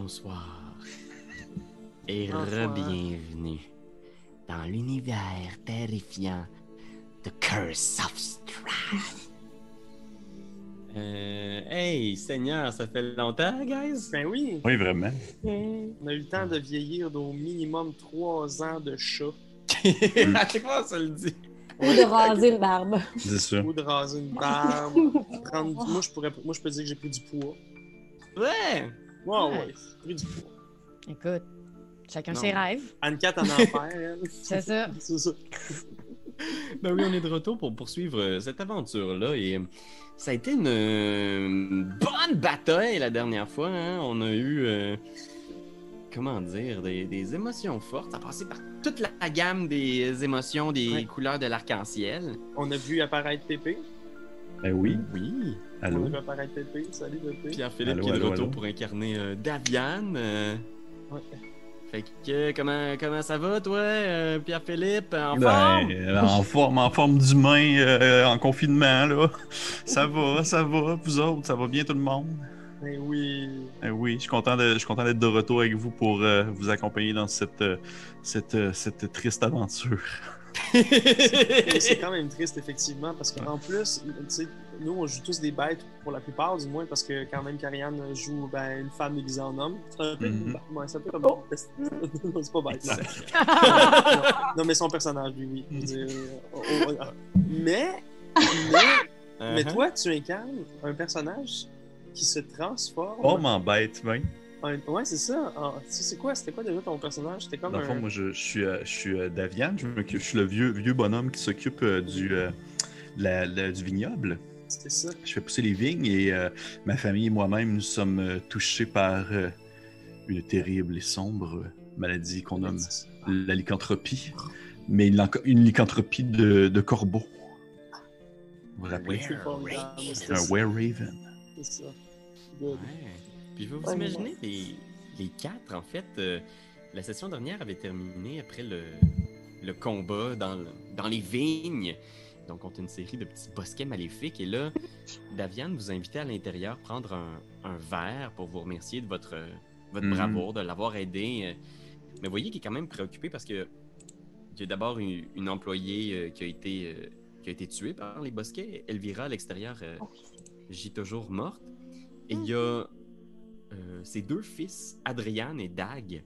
bonsoir. Et re-bienvenue dans l'univers terrifiant de Curse of Strahd. Euh, hey, Seigneur, ça fait longtemps, guys? Ben oui, Oui, vraiment. on a eu le temps de vieillir d'au minimum 3 ans de chat à chaque fois, se le dit. Ou de raser une barbe. C'est ça. ou de raser une barbe. prendre- Moi, je pourrais... Moi, je peux dire que j'ai pris du poids. Ouais! Ouais, ouais, pris du poids. Écoute, chacun Non. ses rêves. Anne-Cat en enfer. C'est ça. C'est ça. Ben oui, on est de retour pour poursuivre euh, cette aventure-là. Et euh, ça a été une, euh, une bonne bataille la dernière fois. hein. On a eu, euh, comment dire, des, des émotions fortes. Ça a passé par toute la gamme des émotions, des Ouais. couleurs de l'arc-en-ciel. On a vu apparaître Pépé. Ben oui. Oui. Allô? Salut Pépé. Pierre-Philippe qui est de allô, retour allô? pour incarner euh, Daviane. euh. Ouais. Fait que, euh, comment, comment ça va, toi, euh, Pierre-Philippe? En Ben, forme? en forme, en forme d'humain, euh, en confinement, là. Ça va, ça va. Vous autres, ça va bien tout le monde? Ben oui. Ben oui, je suis content de- je suis content d'être de retour avec vous pour euh, vous accompagner dans cette, euh, cette, euh, cette triste aventure. C'est quand même triste, effectivement, parce qu'en plus, tu sais, nous, on joue tous des bêtes, pour la plupart, du moins, parce que quand même, Karianne joue ben, une femme déguisée en homme. C'est un peu, Mhm. ouais, c'est un peu comme. Oh. Non, c'est pas bête. non, non, mais son personnage, lui, oui. Dire, euh, oh, oh, oh. Mais, mais, mais Uh-huh. toi, tu incarnes un personnage qui se transforme. Oh, m'embête, ben. En- Ouais, c'est ça. Sais, C'est quoi, c'était quoi déjà ton personnage? C'était comme Dans le fond, un. moi, je, je suis, euh, je suis euh, Davian. Je, suis le vieux, vieux bonhomme qui s'occupe euh, du, euh, la- la- du vignoble. C'était ça. Je fais pousser les vignes et euh, ma famille et moi-même, nous sommes euh, touchés par euh, une terrible et sombre maladie qu'on nomme la lycanthropie. Mais une, une lycanthropie de, de corbeau. Vous vous rappelez? Un ça. were-raven. C'est ça. Good. Ouais. Puis vous vous Ouais, imaginez les, les quatre, en fait, euh, la session dernière avait terminé après le, le combat dans, dans les vignes. Donc, on a une série de petits bosquets maléfiques. Et là, Daviane vous a invité à l'intérieur prendre un, un verre pour vous remercier de votre, votre Mhm. bravoure, de l'avoir aidé. Mais vous voyez qu'il est quand même préoccupé parce que il y a d'abord une, une employée euh, qui, a été, euh, qui a été tuée par les bosquets. Elvira, à l'extérieur, euh, gît toujours morte. Et il y a euh, ses deux fils, Adrian et Dag,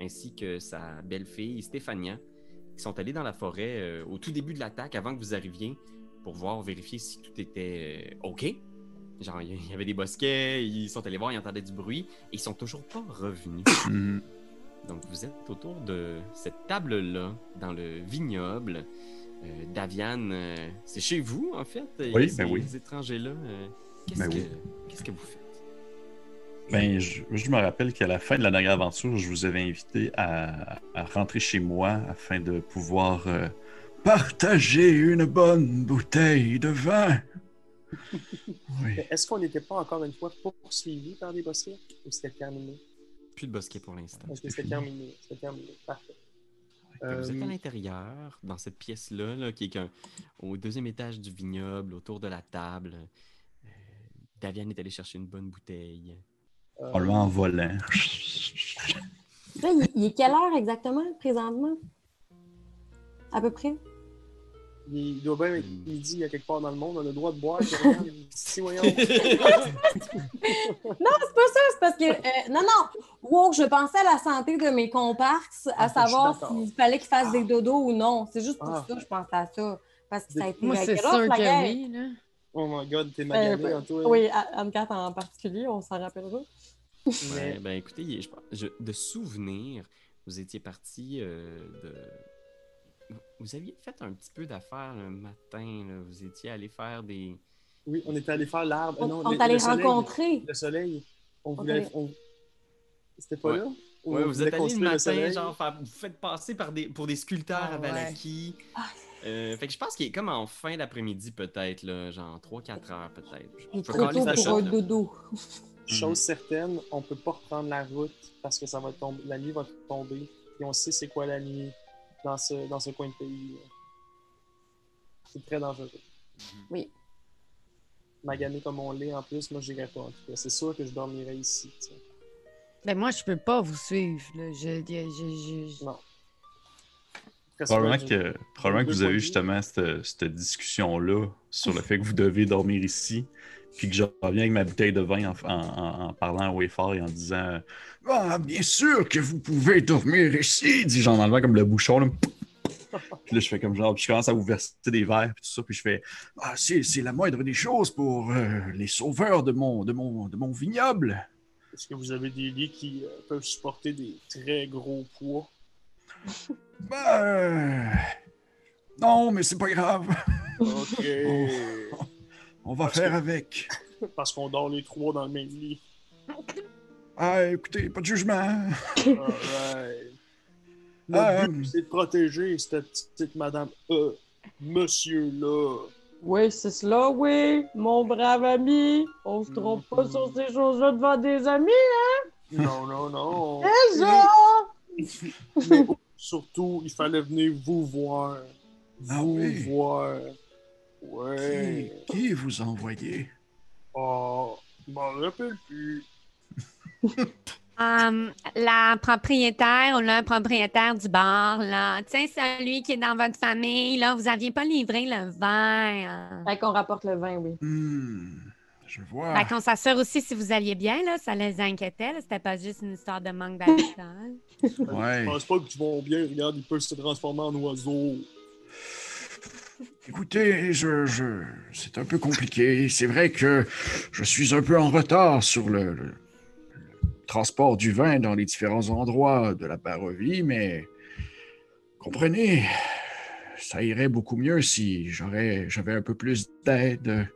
ainsi que sa belle-fille, Stéphania, qui sont allés dans la forêt euh, au tout début de l'attaque, avant que vous arriviez, pour voir, vérifier si tout était euh, OK. Genre, il y- avait des bosquets, ils sont allés voir, ils entendaient du bruit, et ils sont toujours pas revenus. Mhm. Donc, vous êtes autour de cette table-là, dans le vignoble. Euh, Daviane, euh, c'est chez vous, en fait? Oui, ces ben oui. étrangers-là. euh, qu'est-ce, Ben que, oui. qu'est-ce que vous faites? Ben, je, je me rappelle qu'à la fin de la dernière aventure, je vous avais invité à, à rentrer chez moi afin de pouvoir euh, partager une bonne bouteille de vin. Oui. Est-ce qu'on n'était pas encore une fois poursuivi par des bosquets ou c'était terminé? Plus de bosquet pour l'instant. Est-ce que c'était terminé? C'était terminé. Parfait. Vous êtes à Euh, l'intérieur, dans cette pièce-là, là, qui est qu'un- au deuxième étage du vignoble, autour de la table. Euh, Daviane est allé chercher une bonne bouteille. Euh, En en volant. Là, il, il est quelle heure exactement, présentement? À peu près? il doit bien être Hmm. midi, il y a quelque part dans le monde, on a le droit de boire. Karianne. si, voyons. Non, c'est pas ça, c'est parce que. euh, non, non! Wow, je pensais à la santé de mes comparses, à Ah, savoir s'il fallait qu'ils fassent des dodos ou non. C'est juste pour Ah. ça que je pensais à ça. Parce que ça a été Moi, c'est sûr que oui. Là. Oh my god, t'es Euh, magané, ben, Antoine. oui, Anne-Cat en particulier, on s'en rappellera. Ouais, ben écoutez, je, je- de souvenir, vous étiez parti euh, de. Vous aviez fait un petit peu d'affaires le matin. là. Vous étiez allé faire des. Oui, on était allé faire l'arbre. On, non, on le- est allé le soleil. rencontrer. Le soleil. On voulait. on- C'était pas Ouais. là? Ou Ouais, on vous êtes allé le matin, soleil? genre, faire- vous faites passer par des, pour des sculpteurs Ah à ouais. Valaki. Ah. Euh, fait que je pense qu'il est comme en fin d'après-midi, peut-être, là, genre 3-4 heures, peut-être. Il est trop tôt pour un dodo. Chose certaine, on peut pas reprendre la route parce que ça va tomber. La nuit va tomber. Et on sait c'est quoi la nuit dans ce, dans ce coin de pays. C'est très dangereux. Oui. Magané comme on l'est en plus, moi j'irais pas en tout cas. C'est sûr que je dormirais ici. tu sais. Ben, moi, je peux pas vous suivre. Là. Je, je, je- je- Non. Probablement que, probablement que vous avez de justement cette, cette discussion-là sur le fait que vous devez dormir ici, puis que je reviens avec ma bouteille de vin en, en- parlant à Wayfar et en disant Ah, bien sûr que vous pouvez dormir ici, dit Jean enlevant comme le bouchon. Là. Puis là, je fais comme genre, puis je commence à vous verser des verres, puis tout ça, puis je fais Ah, c'est c'est la moindre des choses pour euh, les sauveurs de mon, de, mon, de mon vignoble. Est-ce que vous avez des lits qui euh, peuvent supporter des très gros poids? Ben. Non, mais c'est pas grave. Ok. On va Parce faire que- avec. Parce qu'on dort les trois dans le même lit. Ah, écoutez, pas de jugement. Alright. Notre Ah, but, euh, c'est de protéger cette petite madame, euh, monsieur-là. Oui, c'est cela, oui, mon brave ami. On se trompe pas sur ces choses-là devant des amis, Non, non, non. déjà! Mais surtout, il fallait venir vous voir. Ah Vous oui. voir. Qui, Ouais. qui vous a envoyé? Oh, je m'en rappelle plus. Hum, la propriétaire ou le propriétaire du bar, là. Tu sais, celui qui est dans votre famille, là, vous aviez pas livré le vin. hein. Fait qu'on rapporte le vin, oui. Hmm, je vois. Fait qu'on s'assure aussi si vous alliez bien, là. Ça les inquiétait, là. C'était pas juste une histoire de manque d'habitants. Ouais. Je pense pas qu'ils vont bien. Regarde, ils peuvent se transformer en oiseaux. Écoutez, je, c'est un peu compliqué. C'est vrai que je suis un peu en retard sur le, transport du vin dans les différents endroits de la Barovie, mais comprenez, ça irait beaucoup mieux si j'avais un peu plus d'aide.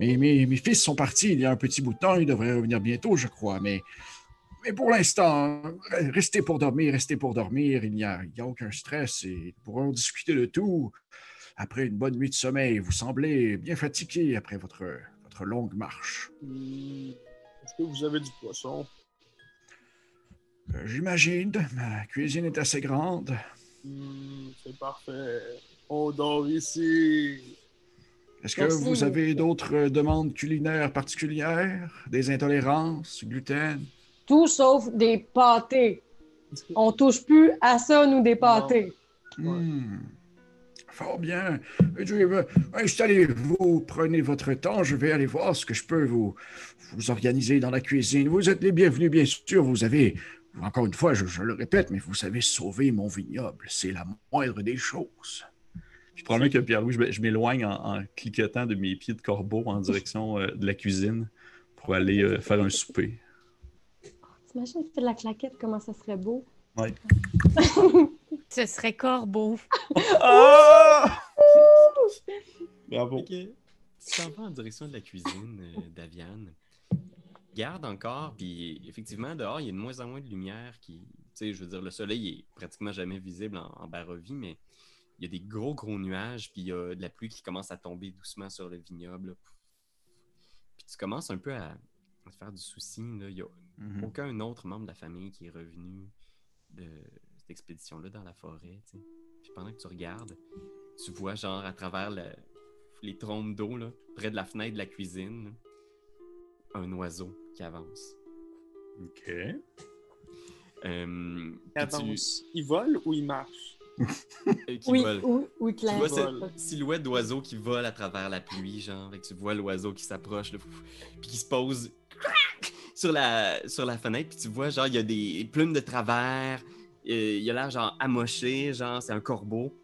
Mes, mes, mes fils sont partis il y a un petit bout de temps, ils devraient revenir bientôt, je crois, mais, mais pour l'instant, restez pour dormir, restez pour dormir, il n'y a, a aucun stress et nous pourrons discuter de tout après une bonne nuit de sommeil. Vous semblez bien fatigué après votre, votre longue marche. Hmm, Est-ce que vous avez du poisson? Euh, J'imagine, ma cuisine est assez grande. Hmm, c'est parfait. On dort ici. Est-ce que Merci. vous avez d'autres demandes culinaires particulières? Des intolérances, gluten? Tout sauf des pâtés. On touche plus à ça, nous, des pâtés. Hmm. Fort bien. Je vais- Installez-vous, prenez votre temps, je vais aller voir ce que je peux vous, vous organiser dans la cuisine. Vous êtes les bienvenus, bien sûr. Vous avez, encore une fois, je, je le répète, mais vous avez sauvé mon vignoble. C'est la moindre des choses. Puis probablement que Pierre-Louis, je, je m'éloigne en, en cliquetant de mes pieds de corbeau en direction euh, de la cuisine pour aller euh, faire un souper. T'imagines, tu fais de la claquette, comment ça serait beau? Ouais. Ce serait corbeau. Ah! Bravo. Ok. Tu t'en vas en direction de la cuisine, euh, Daviane. Garde encore, puis effectivement, dehors, il y a de moins en moins de lumière qui. Tu sais, je veux dire, le soleil est pratiquement jamais visible en, en Barovie, mais il y a des gros, gros nuages, puis il y a de la pluie qui commence à tomber doucement sur le vignoble. Puis tu commences un peu à, à te faire du souci. là. Il n'y a Mhm. aucun autre membre de la famille qui est revenu de cette expédition-là dans la forêt. Puis pendant que tu regardes, tu vois genre à travers le- les trompes d'eau, là, près de la fenêtre de la cuisine, là, un oiseau qui avance. OK. Euh, tu- Avance. Il vole ou il marche? euh, qui Oui, vole. oui, Tu vois cette silhouette d'oiseau qui vole à travers la pluie, genre, et que tu vois l'oiseau qui s'approche, puis qui se pose sur la, sur la fenêtre, puis tu vois, genre, il y a des plumes de travers, euh, il a l'air, genre, amoché, genre, c'est un corbeau,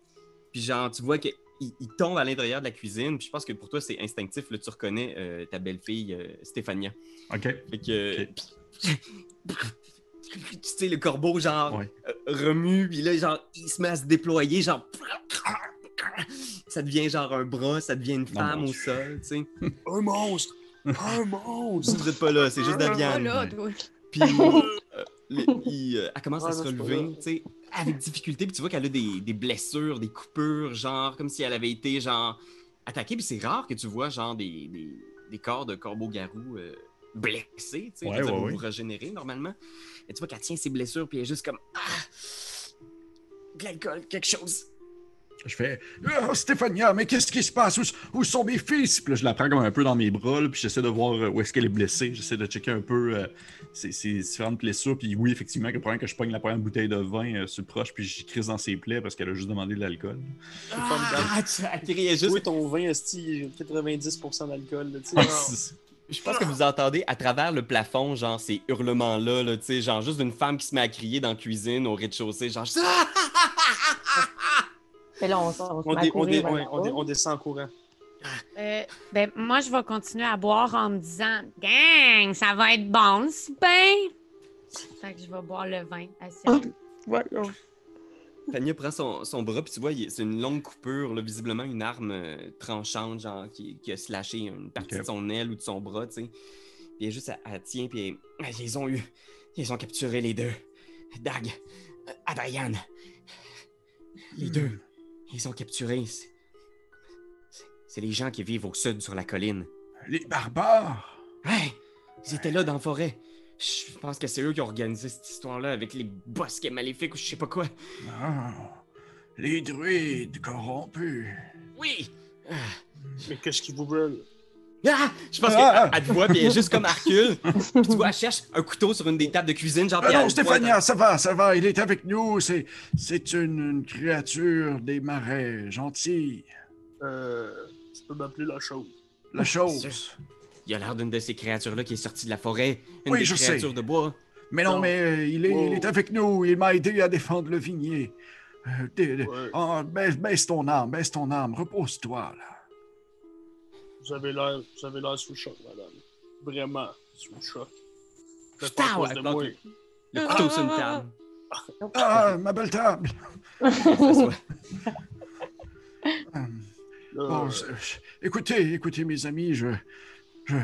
puis genre, tu vois qu'il il tombe à l'intérieur de la cuisine, puis je pense que pour toi, c'est instinctif, là, tu reconnais euh, ta belle-fille, euh, Stéphania. OK. Fait que. Ok. Tu sais, le corbeau, genre, Ouais. euh, remue, puis là, genre, il se met à se déployer, genre. Ça devient genre un bras, ça devient une femme au sol, tu sais. Un monstre! Un monstre! Vous êtes pas là, c'est juste toi. Puis, euh, le- il, euh, elle commence à se relever, tu sais, avec difficulté. Puis tu vois qu'elle a des, des blessures, des coupures, genre, comme si elle avait été, genre, attaquée. Puis c'est rare que tu vois, genre, des, des, des corps de corbeau-garou euh, blessés, tu sais. Ouais, ouais, vous régénérez normalement. Et tu vois qu'elle tient ses blessures, puis elle est juste comme, ah, de l'alcool, quelque chose. Je fais oh, Stéphania, mais qu'est-ce qui se passe? Où, où sont mes fils? Puis là, je la prends comme un peu dans mes bras, là, puis j'essaie de voir euh, où est-ce qu'elle est blessée. J'essaie de checker un peu euh, ses, ses différentes blessures. Puis oui, effectivement, que le problème que je pogne la première bouteille de vin euh, sur le proche, puis j'y crise dans ses plaies parce qu'elle a juste demandé de l'alcool. Ah, tu criait juste. Oui, ton vin, esti, il y a 90% d'alcool. Ah, Je pense que vous entendez à travers le plafond, genre, ces hurlements-là, là, tu sais, genre, juste d'une femme qui se met à crier dans la cuisine, au rez-de-chaussée, genre, Ah! Là, on, on dé- courir dé- descend en courant. Euh, ben, moi, je vais continuer à boire en me disant Gang, ça va être bon, le souper. Fait que je vais boire le vin. Voyons. Tania prend son, son bras, puis tu vois, c'est une longue coupure, là, visiblement une arme euh, tranchante, genre, qui, qui a slashé une partie de son aile ou de son bras, tu sais. Puis elle juste, elle, elle tient, puis elle- ils ont eu, ils ont capturé les deux. Dag, euh, Adrian. Les deux, ils ont capturé. C'est- les gens qui vivent au sud sur la colline. Les barbares! Ouais, ils étaient là dans la forêt. Je pense que c'est eux qui ont organisé cette histoire-là avec les bosquets maléfiques ou je sais pas quoi. Ah, les druides corrompus. Oui! Ah. Mais qu'est-ce qu'ils vous veulent? Ah! Je pense Ah! qu'elle te voit, puis elle est juste comme Hercule. Puis tu vois, elle cherche un couteau sur une des tables de cuisine, genre. Ah non, Stéphania, ça va, ça va, il est avec nous. C'est, c'est une, une créature des marais, gentille. Euh, tu peux m'appeler la chose. La chose. Il a l'air d'une de ces créatures-là qui est sortie de la forêt. Une Oui, des je sais. créatures de bois. Mais non, Non. mais euh, il, est, Wow. il est avec nous. Il m'a aidé à défendre le vignier. Euh, Ouais. oh, baisse, baisse ton âme, baisse ton âme. Repose-toi, là. Vous avez l'air, vous avez l'air sous le choc, madame. Vraiment sous le choc. Faites pas à cause de moi. le- Le couteau sur une table. Ah, ma belle table. Bon, euh, c'est- écoutez, écoutez, mes amis, je, je,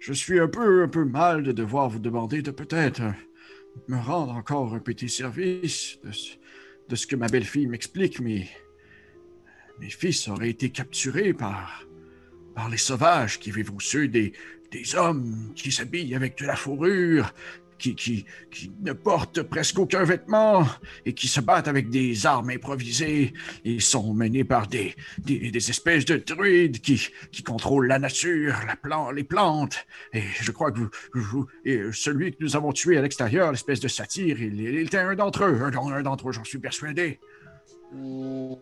je suis un peu, un peu mal de devoir vous demander de peut-être me rendre encore un petit service de, ce- de ce que ma belle-fille m'explique, mais mes fils auraient été capturés par, par les sauvages qui vivent au des, des hommes qui s'habillent avec de la fourrure, qui, qui, qui ne portent presque aucun vêtement et qui se battent avec des armes improvisées. Ils sont menés par des, des, espèces de druides qui, qui contrôlent la nature, la les plantes. Et je crois que vous, vous- et celui que nous avons tué à l'extérieur, l'espèce de satyre, il, était un d'entre eux, un, d'entre eux, j'en suis persuadé. Oh,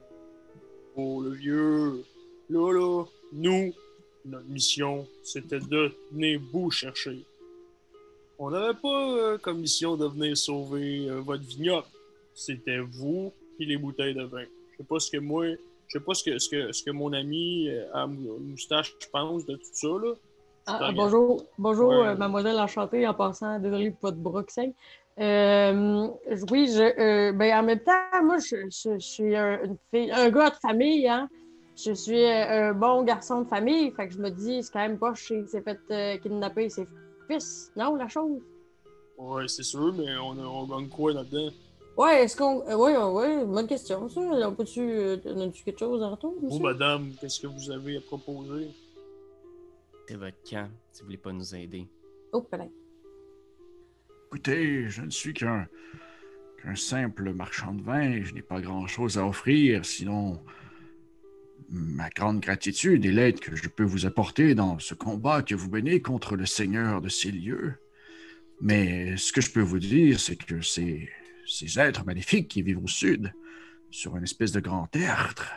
oh, le vieux. Là, nous, notre mission, c'était de venir vous chercher. On n'avait pas euh, comme mission de venir sauver euh, votre vignoble. C'était vous et les bouteilles de vin. Je sais pas ce que moi, je sais pas ce que, ce que, ce que mon ami euh, à mou- moustache pense de tout ça, là. Ah, bonjour, bonjour Ouais. euh, mademoiselle enchantée en passant, désolé pour votre. Euh, oui, je, euh, ben, en même temps, moi, je, je- je suis un, une fille, un gars de famille, hein. Je suis un bon garçon de famille, fait que je me dis, c'est quand même pas qu'il s'est fait euh, kidnapper ses fils, non, la chose? Ouais, c'est sûr, mais on, a- on gagne quoi là-dedans? Ouais, est-ce qu'on. euh, oui, oui, bonne question, ça. On peut-tu. Euh, on a-tu quelque chose en retour? Vous, monsieur? madame, qu'est-ce que vous avez à proposer? C'est votre camp, si vous voulez pas nous aider. Oh, peut-être. Écoutez, je ne suis qu'un qu'un simple marchand de vin, je n'ai pas grand-chose à offrir, sinon ma grande gratitude et l'aide que je peux vous apporter dans ce combat que vous menez contre le Seigneur de ces lieux. Mais ce que je peux vous dire, c'est que ces, ces êtres maléfiques qui vivent au sud, sur une espèce de grand tertre,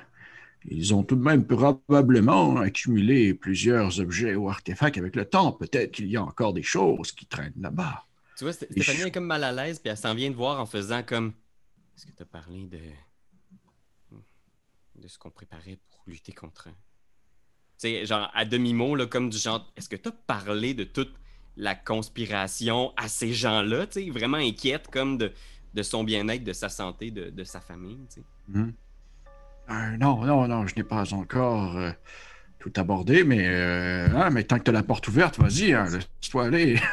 ils ont tout de même probablement accumulé plusieurs objets ou artefacts avec le temps. Peut-être qu'il y a encore des choses qui traînent là-bas. Tu vois, Stéphanie je- est comme mal à l'aise, puis elle s'en vient de voir en faisant comme. Est-ce que tu as parlé de. de ce qu'on préparait pour lutter contre. Tu sais, genre à demi-mot, là, comme du genre. Est-ce que tu as parlé de toute la conspiration à ces gens-là, tu sais, vraiment inquiète comme de, de son bien-être, de sa santé, de, de sa famille, tu sais? Mhm. Euh, non, non, non, je n'ai pas encore euh, tout abordé, mais, euh, hein, mais tant que tu as la porte ouverte, vas-y, hein, laisse-toi aller.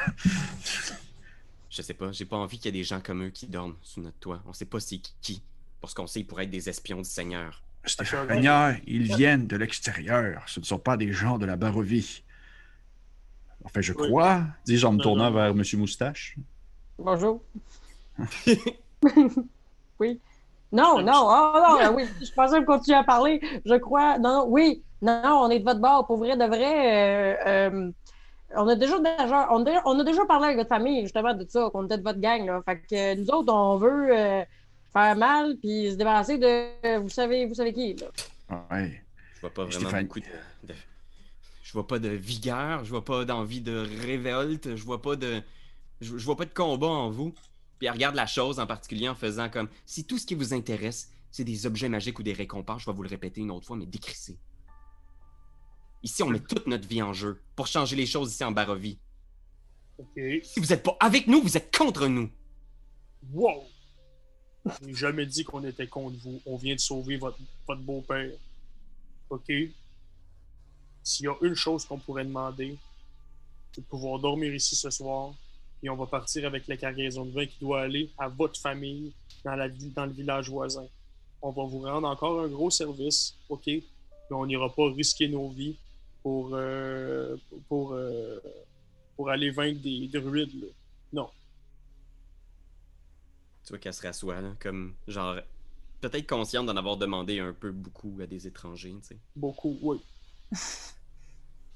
Je sais pas, j'ai pas envie qu'il y ait des gens comme eux qui dorment sous notre toit. On sait pas c'est qui. Pour ce qu'on sait, ils pourraient être des espions du Seigneur. Stéphania, ils viennent de l'extérieur. Ce ne sont pas des gens de la Barovie. Enfin, je Oui. crois, dis-je en me tournant vers M. Moustache. Bonjour. oui. Non, non, oh non, oui, je pensais continuer à parler. Je crois, non, oui, non, on est de votre bord. Pour vrai, de vrai, euh, euh, on, a déjà, déjà- on, a déjà, on a déjà parlé avec votre famille, justement, de ça, qu'on était de votre gang. Là. Fait que nous autres, on veut euh, faire mal puis se débarrasser de, vous savez, vous savez qui. Là. Ouais. Je vois pas vraiment Stéphane. beaucoup de, de- Je vois pas de vigueur, je vois pas d'envie de révolte, je vois pas de. Je, je vois pas de combat en vous. Puis elle regarde la chose en particulier en faisant comme si tout ce qui vous intéresse, c'est des objets magiques ou des récompenses, je vais vous le répéter une autre fois, mais décrissez. Ici, on met toute notre vie en jeu pour changer les choses ici en Barovie. OK. Si vous êtes pas avec nous, vous êtes contre nous. Wow! J'ai jamais dit qu'on était contre vous. On vient de sauver votre, votre beau-père. OK? S'il y a une chose qu'on pourrait demander, c'est de pouvoir dormir ici ce soir. Et on va partir avec la cargaison de vin qui doit aller à votre famille dans, la, dans le village voisin. On va vous rendre encore un gros service, OK? Mais on n'ira pas risquer nos vies pour, euh, pour, euh, pour aller vaincre des druides. Non. Tu vois qu'elle se rassoit, là, comme genre. Peut-être consciente d'en avoir demandé un peu beaucoup à des étrangers, tu sais. Beaucoup, oui. Je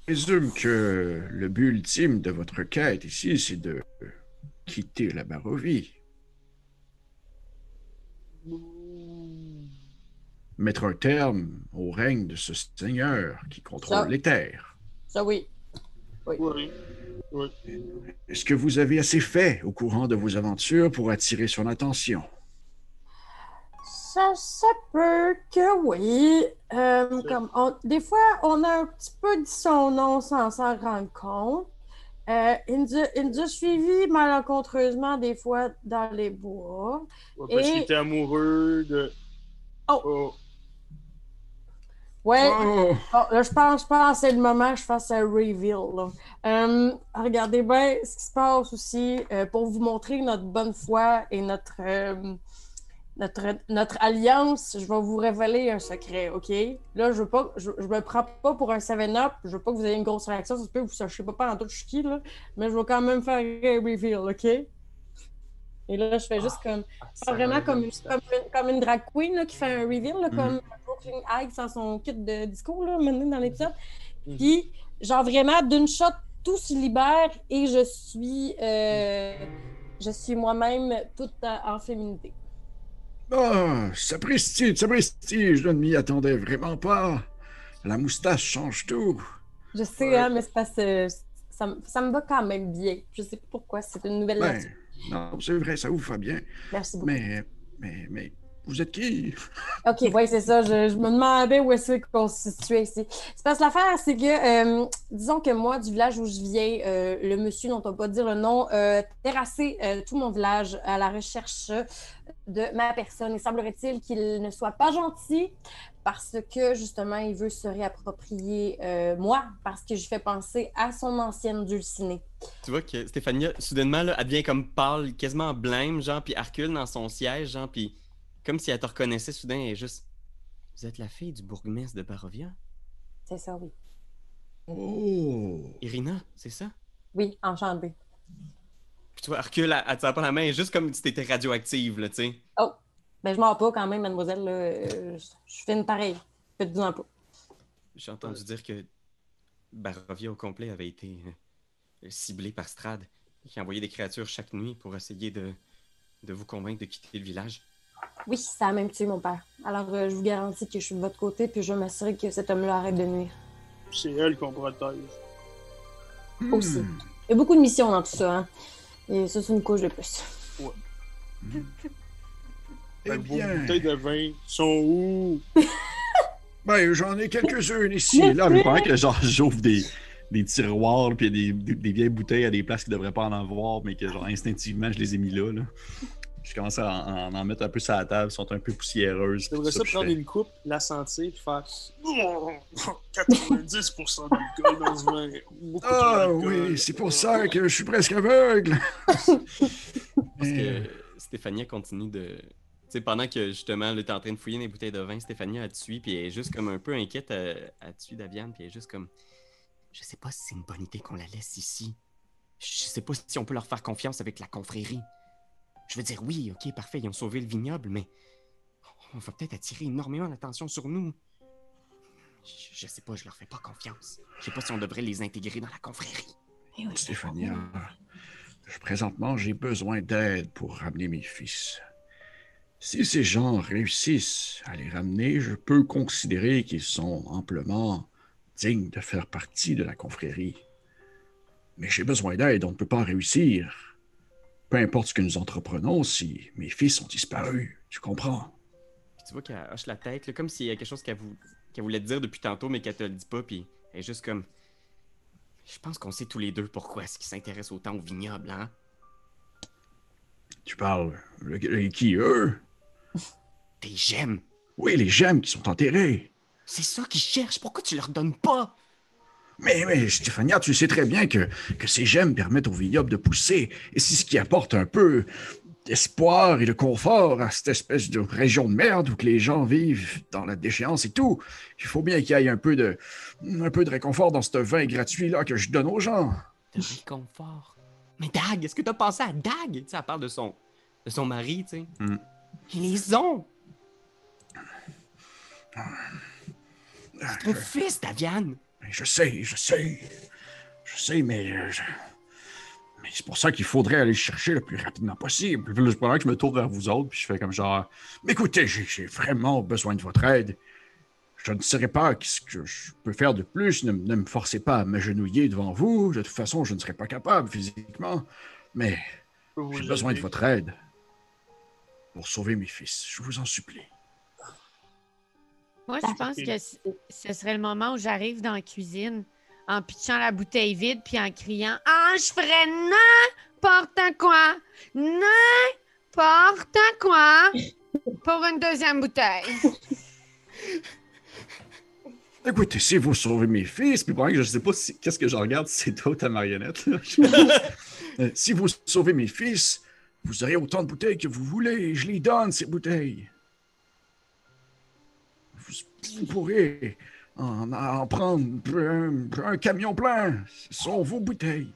présume que le but ultime de votre quête ici, c'est de quitter la Barovie, mettre un terme au règne de ce seigneur qui contrôle Ça. les terres. Ça, oui. Oui. Est-ce que vous avez assez fait au courant de vos aventures pour attirer son attention? Ça se peut que oui. Euh, comme on- des fois, on a un petit peu dit son nom sans s'en rendre compte. Euh, il, nous a, il nous a suivis malencontreusement des fois dans les bois. Ouais, Parce Et- qu'il était amoureux de. Oh. Ouais. Oh, là, je pense, je pense que c'est le moment que je fasse un reveal. là. Euh, regardez bien ce qui se passe aussi euh, pour vous montrer notre bonne foi et notre, euh, notre, notre alliance. Je vais vous révéler un secret, OK? Là, je veux pas, je, je me prends pas pour un 7-up. Je veux pas que vous ayez une grosse réaction. Ça se peut que vous sachiez pas pas en tout je suis qui, là. Mais je vais quand même faire un reveal, OK? Et là, je fais juste comme. Pas vraiment comme une, comme, une, comme une drag queen là, qui fait un reveal, là, comme Brooklyn Hyde sans son kit de discours là, maintenant dans l'épisode. Mhm. Puis, genre vraiment, d'une shot, tout se libère et je suis, euh, je suis moi-même toute en, féminité. Ah, sapristi, sapristi, je ne m'y attendais vraiment pas. La moustache change tout. Je sais, Ouais. hein, mais que ça, me- ça me va quand même bien. Je sais pas pourquoi, c'est une nouvelle Ben, non, c'est vrai, ça vous va bien. Merci beaucoup. Mais, mais, mais, vous êtes qui? OK, oui, c'est ça. Je, je me demandais où est-ce qu'on se situait ici. C'est parce que l'affaire, c'est que, euh, disons que moi, du village où je viens, euh, le monsieur dont on ne peut pas dire le nom, euh, terrassé euh, tout mon village à la recherche de ma personne. Il semblerait-il qu'il ne soit pas gentil parce que, justement, il veut se réapproprier euh, moi parce que je fais penser à son ancienne dulcinée. Tu vois que Stéphania, soudainement, là, elle devient comme pâle, quasiment blême, genre, puis elle recule dans son siège, genre, puis comme si elle te reconnaissait soudain, est juste. Vous êtes la fille du bourgmestre de Barovia? C'est ça, oui. Oh! Irina, c'est ça? Oui, enchantée. Puis tu vois, elle recule, elle, elle te serre pas la main, juste comme si t'étais radioactive, là, tu sais. Ben, je m'en pas quand même, mademoiselle. là. Euh, Je je fais une pareille. Faites-en pas. J'ai entendu dire que Barovia au complet avait été euh, ciblé par Strad, qui envoyait des créatures chaque nuit pour essayer de, de vous convaincre de quitter le village. Oui, ça a même tué mon père. Alors, euh, je vous garantis que je suis de votre côté, puis je vais m'assurer que cet homme-là arrête de nuire. C'est elle qu'on protège. Aussi. Hmm. Il y a beaucoup de missions dans tout ça, hein. Et ça, c'est une couche de plus. Eh Fait que vos bien, bouteilles de vin sont où? ben, j'en ai quelques-unes ici. Là, mais pendant que genre j'ouvre des, des tiroirs puis des, des, des vieilles bouteilles à des places qui devraient pas en avoir, mais que genre instinctivement je les ai mis là. là. Je commence à en, en mettre un peu sur la table, elles sont un peu poussiéreuses. J'aimerais ça je prendre fais- une coupe, la sentir, puis faire 90% d'alcool dans ce vin. Ah oui, c'est pour ça que je suis presque aveugle. Parce que Stéphania continue de. Tu sais, pendant que justement, là, t'es en train de fouiller les bouteilles de vin, Stéphania, elle te suit, puis elle est juste comme un peu inquiète, elle, elle te suit Daviane, puis elle est juste comme. Je sais pas si c'est une bonne idée qu'on la laisse ici. Je sais pas si on peut leur faire confiance avec la confrérie. Je veux dire, oui, ok, parfait, ils ont sauvé le vignoble, mais. on va peut-être attirer énormément d'attention sur nous. Je, je sais pas, je leur fais pas confiance. Je sais pas si on devrait les intégrer dans la confrérie. Eh oui, Stéphania, je- présentement, j'ai besoin d'aide pour ramener mes fils. Si ces gens réussissent à les ramener, je peux considérer qu'ils sont amplement dignes de faire partie de la confrérie. Mais j'ai besoin d'aide, on ne peut pas réussir. Peu importe ce que nous entreprenons, si mes fils ont disparu, tu comprends? Puis tu vois qu'elle hoche la tête, là, comme s'il y a quelque chose qu'elle vou- qu'elle voulait te dire depuis tantôt, mais qu'elle te le dit pas, puis elle est juste comme. Je pense qu'on sait tous les deux pourquoi est-ce qu'ils s'intéressent autant au vignoble, hein? Tu parles. Le, le- qui, eux? Des gemmes! Oui, les gemmes qui sont enterrées. C'est ça qu'ils cherchent, pourquoi tu leur donnes pas? Mais, mais Stéphania, tu sais très bien que, que ces gemmes permettent au vignoble de pousser, et c'est ce qui apporte un peu d'espoir et de confort à cette espèce de région de merde où que les gens vivent dans la déchéance et tout. Il faut bien qu'il y ait un peu de, un peu de réconfort dans ce vin gratuit-là que je donne aux gens. De réconfort. Mais Dag, est-ce que t'as pensé à Dag? Tu sais, elle parle de son, de son mari, tu sais. Hmm. Ils les ont! C'est ton fils, Daviane! Je sais, je sais. Je sais, mais. je- Mais c'est pour ça qu'il faudrait aller le chercher le plus rapidement possible. Puis pendant que je me tourne vers vous autres, puis je fais comme genre. Mais écoutez, j'ai vraiment besoin de votre aide. Je ne saurais pas ce que je peux faire de plus. Ne, ne me forcez pas à m'agenouiller devant vous. De toute façon, je ne serais pas capable physiquement. Mais j'ai besoin de votre aide pour sauver mes fils. Je vous en supplie. Moi, je pense que ce serait le moment où j'arrive dans la cuisine en pitchant la bouteille vide puis en criant Ah, je ferais n'importe quoi! N'importe quoi! Pour une deuxième bouteille. Écoutez, si vous sauvez mes fils, Puis pendant que je sais pas si- qu'est-ce que je regarde, si c'est toi ou ta marionnette. là. euh, si vous sauvez mes fils, vous aurez autant de bouteilles que vous voulez. Je les donne, ces bouteilles. Vous, pourrez en, en prendre un, un camion plein. Ce sont vos bouteilles.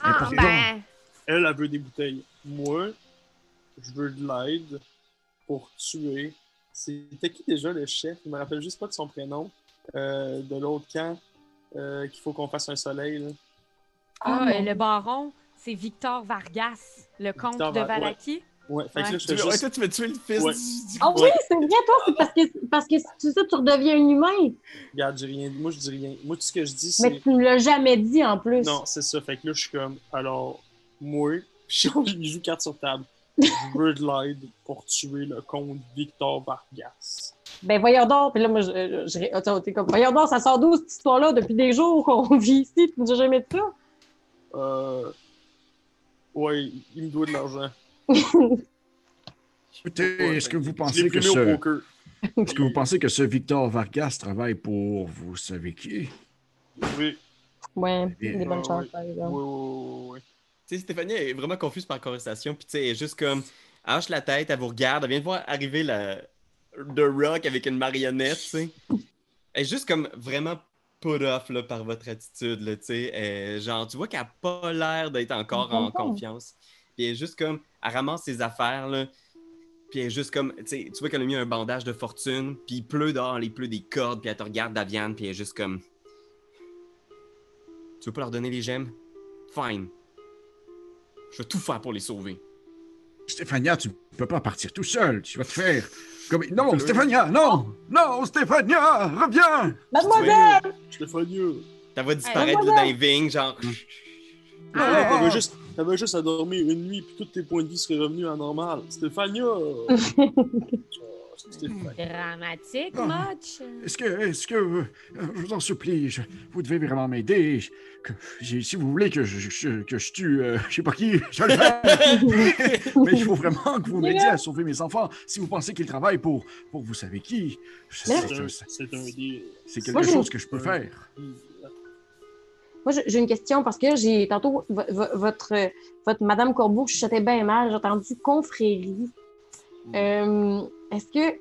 Ah, ben. Elle, elle veut des bouteilles. Moi, je veux de l'aide pour tuer. C'était qui déjà le chef? Je me rappelle juste pas de son prénom. Euh, de l'autre camp, euh, qu'il faut qu'on fasse un soleil. Là. Ah, Ah, et le baron, c'est Victor Vargas, le comte Victor de ouais. Ouais, fait que là, je Tu fais juste... toi, tu veux tuer le fils Ouais. du, du- Ah oui, c'est vrai, toi, c'est parce que, parce que tu sais, tu redeviens un humain. Regarde, j'ai rien. Moi, je dis rien. Moi, tout ce que je dis, Mais c'est... tu ne l'as jamais dit en plus. Non, c'est ça. Fait que là, je suis comme... Alors, moi, je joue carte sur table. Je veux de l'aide pour tuer le comte Victor Vargas. Ben voyons donc. Puis là, moi, je, je, je- attends, t'es comme, voyons donc, ça sort d'où cette histoire-là? Depuis des jours qu'on vit ici? Tu nous as jamais dit ça? Euh... Ouais, il me doit de l'argent. Écoutez, Ouais, est-ce que vous pensez que ce, est-ce que vous pensez que ce Victor Vargas travaille pour vous savez qui? Oui, Ouais, Bien. des bonnes Ouais, chances, par oui, exemple. oui, oui, oui. Tu sais, Stéphanie est vraiment confuse par la conversation, puis tu sais, elle est juste comme. Elle hoche la tête, elle vous regarde, elle vient de voir arriver la. The Rock avec une marionnette, tu sais. Elle est juste comme vraiment put off là, par votre attitude, là, tu sais. Genre, tu vois qu'elle a pas l'air d'être encore en confiance. Puis elle est juste comme. Elle ramasse ses affaires, là. Puis elle est juste comme. Tu sais, tu vois qu'elle a mis un bandage de fortune, puis il pleut dehors, il pleut des cordes, puis elle te regarde, Daviane, puis elle est juste comme. Tu veux pas leur donner les gemmes? Fine. Je vais tout faire pour les sauver. Stéphania, tu ne peux pas partir tout seul. Tu vas te faire. Comme... Non, Stéphania, non! Non, Stéphania, reviens! Mademoiselle! Stéphanie, Ta voix disparaître Hey, dans les vignes, genre. t'avais Ah! juste, t'avais juste à dormir une nuit, puis tous tes points de vie seraient revenus à normal. Stéphania! Oh. Dramatique, Ah. Match. Est-ce que, est-ce que, euh, je vous en supplie, je- vous devez vraiment m'aider. Si vous voulez que je, je- que je tue, euh, je sais pas qui, je le faire. Mais il faut vraiment que vous m'aidiez à sauver mes enfants. Si vous pensez qu'ils travaillent pour, pour vous savez qui, C'est quelque chose que je peux faire. Moi, j'ai une question parce que j'ai tantôt vo- vo- votre, votre Madame Corbeau chuchotait bien mal. J'ai entendu confrérie. Euh, est-ce que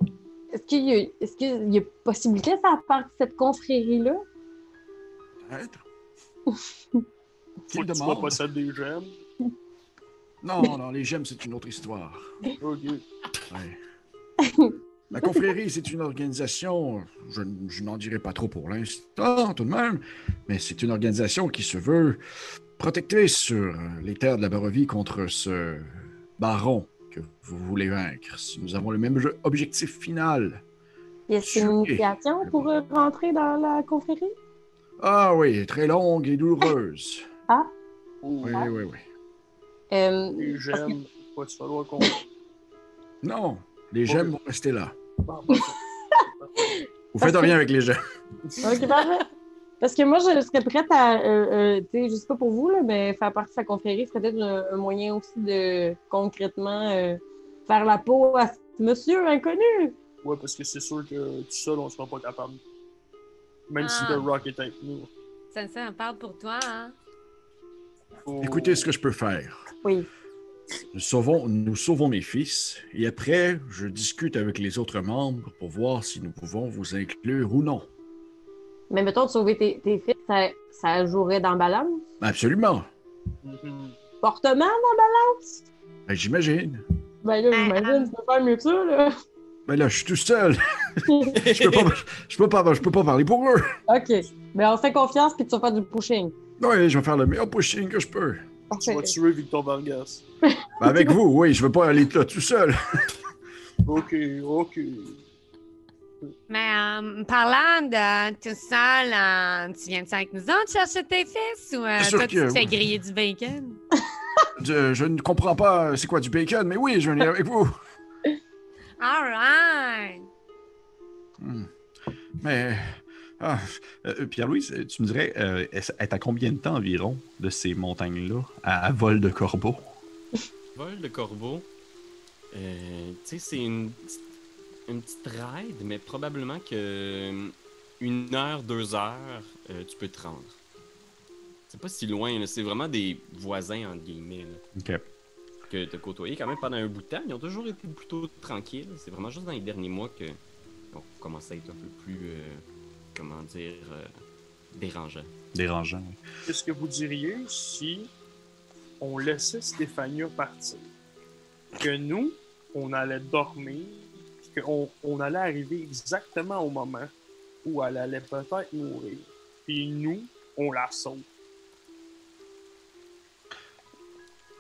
est-ce qu'il y qu'il y a possibilité que ça parte de cette confrérie-là? Peut-être. Faut que tu des gemmes. Non, non, les gemmes, c'est une autre histoire. Ok. Ouais. La confrérie, c'est une organisation, je, je n'en dirai pas trop pour l'instant tout de même, mais c'est une organisation qui se veut protectrice sur les terres de la Barovie contre ce baron que vous voulez vaincre. Si Nous avons le même jeu- objectif final. Y a-t-il une initiation pour euh, rentrer dans la confrérie? Ah oui, très longue et douloureuse. Ou Oui, oui, oui. Euh, falloir qu'on. Non, les gemmes vont rester là. Bon, bon, Vous faites rien avec les gemmes. Ok, parfait. Parce que moi, je serais prête à, euh, euh, tu sais, je sais pas pour vous, là, mais faire partie de sa confrérie serait peut-être un, un moyen aussi de concrètement euh, faire la peau à ce monsieur inconnu. Ouais, parce que c'est sûr que tout seul, on sera pas capable. Même si Ah. The Rock est avec nous. Ça, ça, on parle pour toi, hein? Écoutez ce que je peux faire. Oui. Nous sauvons, nous sauvons mes fils et après, je discute avec les autres membres pour voir si nous pouvons vous inclure ou non. Mais mettons de sauver tes, tes fils, ça, ça jouerait dans balance? Absolument. Mhm. Fortement dans balance? Ben, J'imagine. Ben là, Ben, j'imagine, tu peux faire mieux que ça, là. Ben là, je suis tout seul. je, peux pas, je, peux pas, je peux pas parler pour eux. OK. Ben on fait confiance puis tu vas faire du pushing. Oui, je vais faire le meilleur pushing que je peux. Tu vas tuer Victor Vargas. Ben, avec vous, oui, je veux pas aller là tout seul. Ok, ok. Mais euh, parlant de tout ça, là, tu viens avec nous autres chercher tes fils ou euh, toi, tu que te fais griller du bacon? Je, je ne comprends pas c'est quoi du bacon, mais oui, je vais venir avec vous. All right! Hmm. Mais. Ah, Euh, Pierre-Louis, euh, tu me dirais, euh, est à combien de temps environ de ces montagnes-là à, à vol de corbeau? Vol de corbeau. Euh, tu sais, c'est une, petite- une petite ride, mais probablement que euh, une heure, deux heures, euh, tu peux te rendre. C'est pas si loin, là, c'est vraiment des voisins, entre guillemets, là, Ok. que tu as côtoyé quand même pendant un bout de temps. Ils ont toujours été plutôt tranquilles. C'est vraiment juste dans les derniers mois que on commence à être un peu plus, euh, comment dire, euh, dérangeant. Dérangeant. oui. Qu'est-ce que vous diriez si on laissait Stéphania partir? Que nous, on allait dormir, puis qu'on on allait arriver exactement au moment où elle allait peut-être mourir. Puis nous, on la sauve.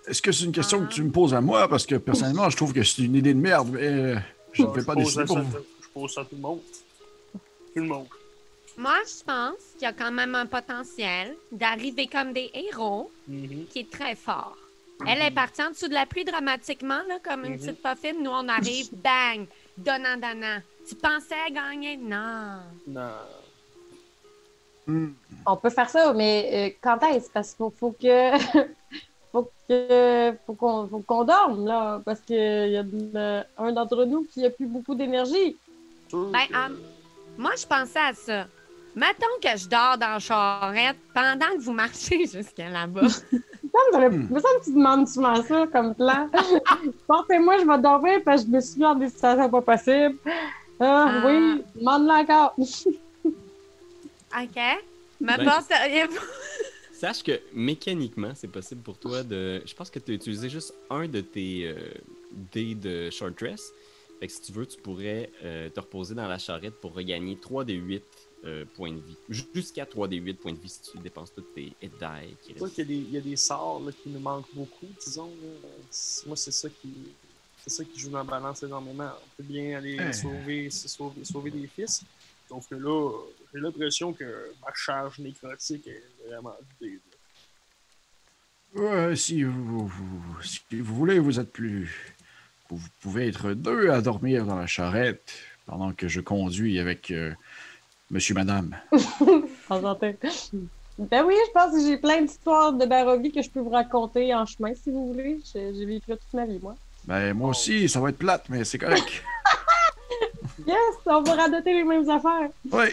est-ce que c'est une question que tu me poses à moi? Parce que personnellement, je trouve que c'est une idée de merde, mais euh, je ne vais pas décider pour vous. Je pose ça à tout le monde. Tout le monde. Moi, je pense qu'il y a quand même un potentiel d'arriver comme des héros Mhm. qui est très fort. Elle est partie en dessous de la pluie dramatiquement, là, comme une Mhm. petite poffine. Nous, on arrive, bang, donnant, donnant. Tu pensais gagner? Non. Non. Hmm. On peut faire ça, mais euh, quand est-ce? Parce qu'il faut, faut que. faut que. Faut qu'on faut qu'on dorme, là. Parce qu'il y a un d'entre nous qui a plus beaucoup d'énergie. Ben, um, Moi, je pensais à ça. Mettons que je dors dans la charrette pendant que vous marchez jusqu'à là-bas. Il me semble Hmm. que tu demandes souvent ça comme plan. Portez-moi, je vais dormir parce que je me suis mis dans des situations pas possibles. Ah, Ah. oui, demande-le encore. OK? Me Ben- sérieux. Sache que mécaniquement, c'est possible pour toi de. Je pense que tu as utilisé juste un de tes euh, dés de short rest. Fait que si tu veux, tu pourrais euh, te reposer dans la charrette pour regagner 3 des 8 euh, points de vie. Ju- Jusqu'à 3 des 8 points de vie si tu dépenses toutes tes hit die. sûr restent. qu'il y, a des- il y a des sorts là, qui nous manquent beaucoup, disons. là. Moi, c'est ça qui. C'est ça qui joue dans la balance énormément. On peut bien aller sauver, sauver, sauver des fils. Sauf que là, j'ai l'impression que ma charge nécrotique est vraiment vidée. là. Ouais, si vous, vous- si vous voulez, vous êtes plus. Vous pouvez être deux à dormir dans la charrette pendant que je conduis avec euh, monsieur, madame. Enchanté. Ben oui, je pense que j'ai plein d'histoires de Barovie que je peux vous raconter en chemin si vous voulez. J'ai vécu là toute ma vie, moi. Ben, moi aussi, ça va être plate, mais c'est correct. Yes, on va radoter les mêmes affaires. Oui.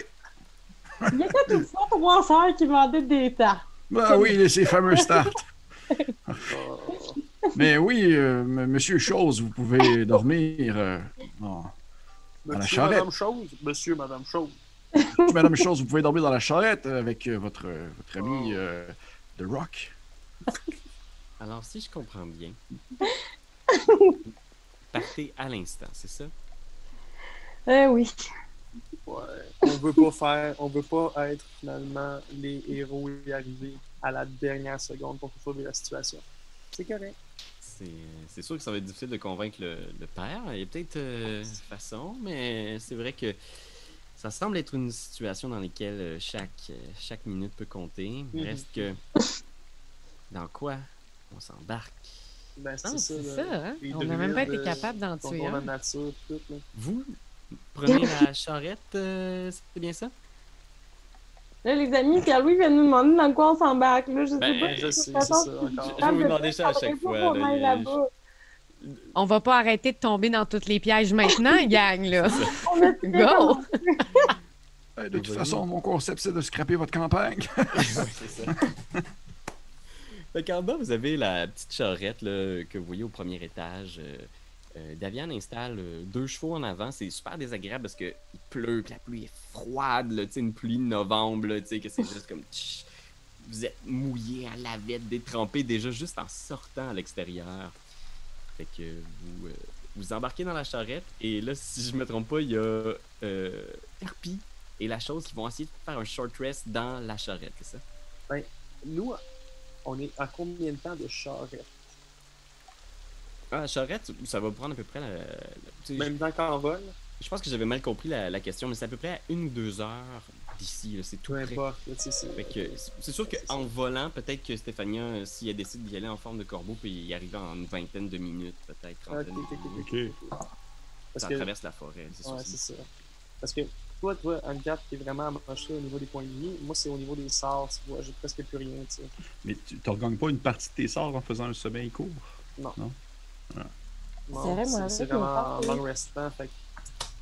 Il y a peut-être une fois trois sœurs qui vendaient des tas. Ben oui, ces fameux starts. Ah. Mais oui, euh, monsieur Chose, vous pouvez dormir. euh, non. Dans la Monsieur, charrette. madame Chose. Monsieur, madame Chose. Madame Chose, vous pouvez dormir dans la charrette avec euh, votre, votre ami euh, The Rock. Alors, si je comprends bien, partez à l'instant, c'est ça? Eh oui. Ouais. On veut pas faire, on veut pas être finalement les héros et arriver à la dernière seconde pour sauver la situation. C'est correct. C'est c'est sûr que ça va être difficile de convaincre le, le père. Il y a peut-être euh, façon, mais c'est vrai que ça semble être une situation dans laquelle euh, chaque, euh, chaque minute peut compter. Mhm. Reste que. Dans quoi on s'embarque? Ben, c'est ça. là. ça, hein? On n'a même pas été euh, capable d'en tuer nature, tout, là. Vous prenez la charrette, euh, c'est bien ça? Là, les amis, Pierre-Louis vient de nous demander dans quoi on s'embarque. Là, je sais Ben, pas. je sais, c'est façon, ça, je Je vais vous demander ça à chaque fois, qu'on là. On va pas arrêter de tomber dans tous les pièges maintenant, gang, là. On Go! Eh, De toute façon, mon concept, c'est de scraper votre campagne. Ouais, c'est ça. Fait qu'en bas, vous avez la petite charrette là, que vous voyez au premier étage. Euh, euh, Daviane installe euh, deux chevaux en avant. C'est super désagréable parce qu'il pleut, puis la pluie est froide, là, une pluie de novembre, là, que c'est juste comme. tch, vous êtes mouillé à la vette, détrempé déjà juste en sortant à l'extérieur. Fait que vous, euh, vous embarquez dans la charrette et là, si je me trompe pas, il y a euh, et la chose qui vont essayer de faire un short rest dans la charrette, c'est ça? Nous, on est à combien de temps de charrette? Ah, la charrette, ça va prendre à peu près la. Même temps qu'en vol? je, pense que j'avais mal compris la, la question, mais c'est à peu près à une ou deux heures d'ici. C'est tout Peu importe. c'est- sûr qu'en volant, peut-être que Stéphania, euh, si elle décide d'y aller en forme de corbeau, puis y arriver en une vingtaine de minutes, peut-être Ah, ok, trentaine ok, de ok, minutes. ok. Parce Ça que, traverse la forêt, c'est sûr. ouais, c'est- c'est ça. Parce que toi, toi, Anne-Cat, t'es vraiment amoché au niveau des points de vie. Moi, c'est au niveau des sorts, tu vois. J'ai presque plus rien, tu sais. Mais tu ne regagnes pas une partie de tes sorts en faisant un sommeil court? Non, C'est vrai, moi, c'est vraiment long restant. Fait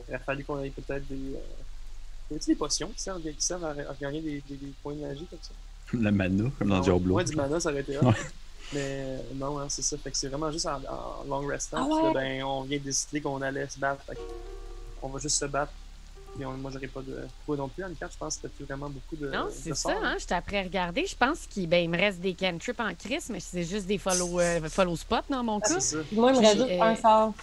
il a fallu qu'on ait peut-être des. Euh... Des potions qui servent, qui servent à, à gagner des, des, des points de magie comme ça? La mana, comme dans Ah, Diablo. Ouais, du mana, ça aurait été. Ouais. Mais euh, non, hein, c'est ça. Fait que c'est vraiment juste en, en long restant. Ah Puis là, ouais? ben, on vient de décider qu'on allait se battre. Fait on va juste se battre. Puis on, moi, j'aurais pas de. Toi non plus, Anne-Cat, je pense que t'as plus vraiment beaucoup de. Non, c'est ça, hein? J'étais après à regarder. Je pense qu'il ben, il me reste des cantrips en crise, mais c'est juste des follow, euh, follow spots dans mon Ah, cas. c'est ça. Puis moi, il me reste Euh, un sort.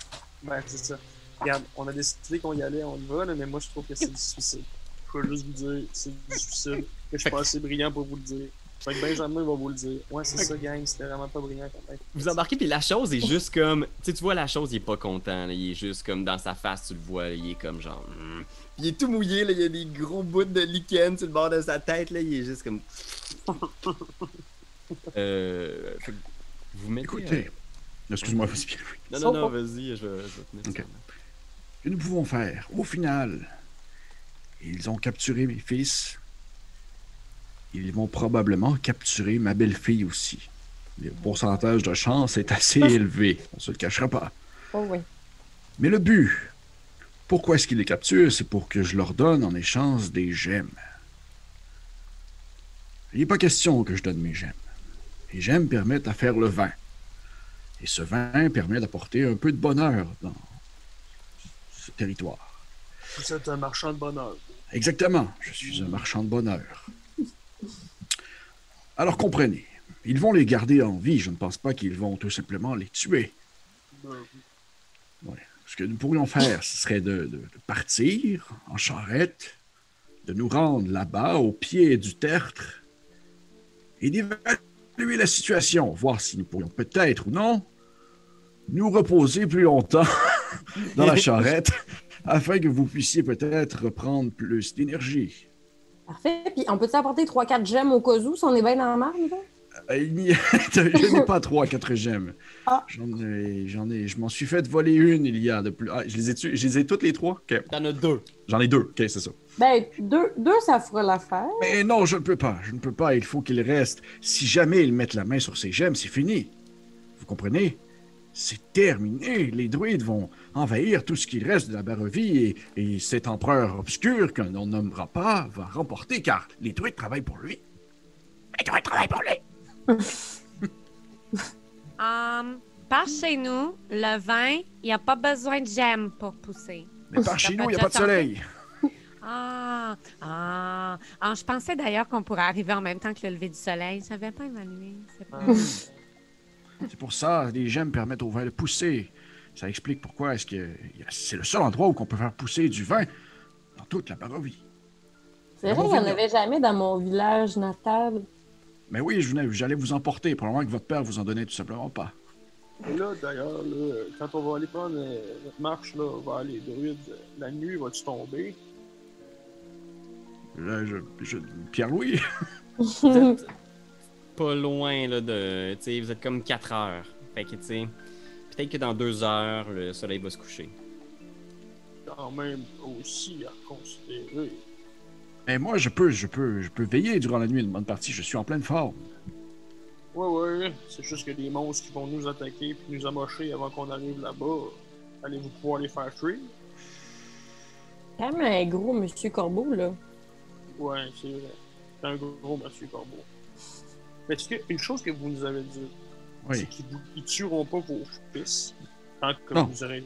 Ben, c'est ça. Regarde, on a décidé qu'on y allait, on y va, là, mais moi, je trouve que c'est du suicide. Je peux juste vous dire, c'est du suicide. Que je suis pas assez brillant pour vous le dire. Fait que Benjamin va vous le dire. Ouais, c'est ça, gang, c'était vraiment pas brillant quand même. Vous embarquez, puis la chose est juste comme. Tu tu vois, la chose, il est pas content. là, il est juste comme dans sa face, tu le vois. là, il est comme genre. Puis il est tout mouillé, là, il y a des gros bouts de lichen sur le bord de sa tête. Là, il est juste comme. euh. fait que vous mettez. Écoutez, excuse-moi, vas-y, Pierre. euh, Non, non, non, vas-y, je vais, je vais te mettre Ok. ça. que nous pouvons faire Au final, ils ont capturé mes fils. Ils vont probablement capturer ma belle-fille aussi. Le pourcentage de chance est assez élevé, on se le cachera pas. Oh oui. Mais le but, pourquoi est-ce qu'ils les capturent? C'est pour que je leur donne en échange des gemmes. Il n'est pas question que je donne mes gemmes. Les gemmes permettent à faire le vin. Et ce vin permet d'apporter un peu de bonheur dans ce territoire. Vous êtes un marchand de bonheur. Exactement, je suis un marchand de bonheur. Alors comprenez, ils vont les garder en vie, je ne pense pas qu'ils vont tout simplement les tuer. Ce que nous pourrions faire, ce serait de, de- de partir en charrette, de nous rendre là-bas au pied du tertre et d'évaluer la situation, voir si nous pourrions peut-être ou non nous reposer plus longtemps dans la charrette afin que vous puissiez peut-être reprendre plus d'énergie. Parfait. Puis on peut-tu apporter 3-4 gemmes au cas où si on est bien dans la a- je n'ai pas trois, quatre gemmes. Ah. J'en ai, j'en ai, je m'en suis fait voler une il y a de plus. Ah, je les ai, tu- je les ai toutes les trois? Ok. T'en as deux. J'en ai deux. Ok, c'est ça. Ben, deux, deux, ça fera l'affaire. Mais non, je ne peux pas. Je ne peux pas. Il faut qu'il reste. Si jamais ils mettent la main sur ces gemmes, c'est fini. Vous comprenez? C'est terminé. Les druides vont envahir tout ce qui reste de la Barovie et, et cet empereur obscur qu'on ne nommera pas va remporter car les druides travaillent pour lui. Les druides travaillent pour lui. Um, par chez nous, le vin, il n'y a pas besoin de gemmes pour pousser. Mais par chez nous, il n'y a pas de soleil. Ah, ah, ah, je pensais d'ailleurs qu'on pourrait arriver en même temps que le lever du soleil. Je n'avais pas évalué. C'est pas... C'est pour ça, les gemmes permettent au vin de pousser. Ça explique pourquoi est-ce que c'est le seul endroit où on peut faire pousser du vin dans toute la Barovie. C'est vrai, il n'y en avait jamais dans mon village natal. Mais oui, je venais- j'allais vous emporter, probablement que votre père vous en donnait tout simplement pas. Et là, d'ailleurs, quand on va aller prendre euh, notre marche là, vers les druides, euh, la nuit va-tu tomber? Là, je, je- Pierre-Louis, pas loin là, de. Tu sais, vous êtes comme 4 heures. Fait que, tu sais, peut-être que dans 2 heures, le soleil va se coucher. Quand même aussi à considérer. mais moi, je peux, je peux, je peux veiller durant la nuit une bonne partie. Je suis en pleine forme. Ouais, ouais, c'est juste a des monstres qui vont nous attaquer puis nous amocher avant qu'on arrive là-bas. Allez-vous pouvoir les faire tuer? Même un gros monsieur Corbeau, là? Ouais, c'est vrai. C'est un gros monsieur Corbeau. Que une chose que vous nous avez dit, Oui. c'est qu'ils ils tueront pas vos fils tant que Non. vous aurez.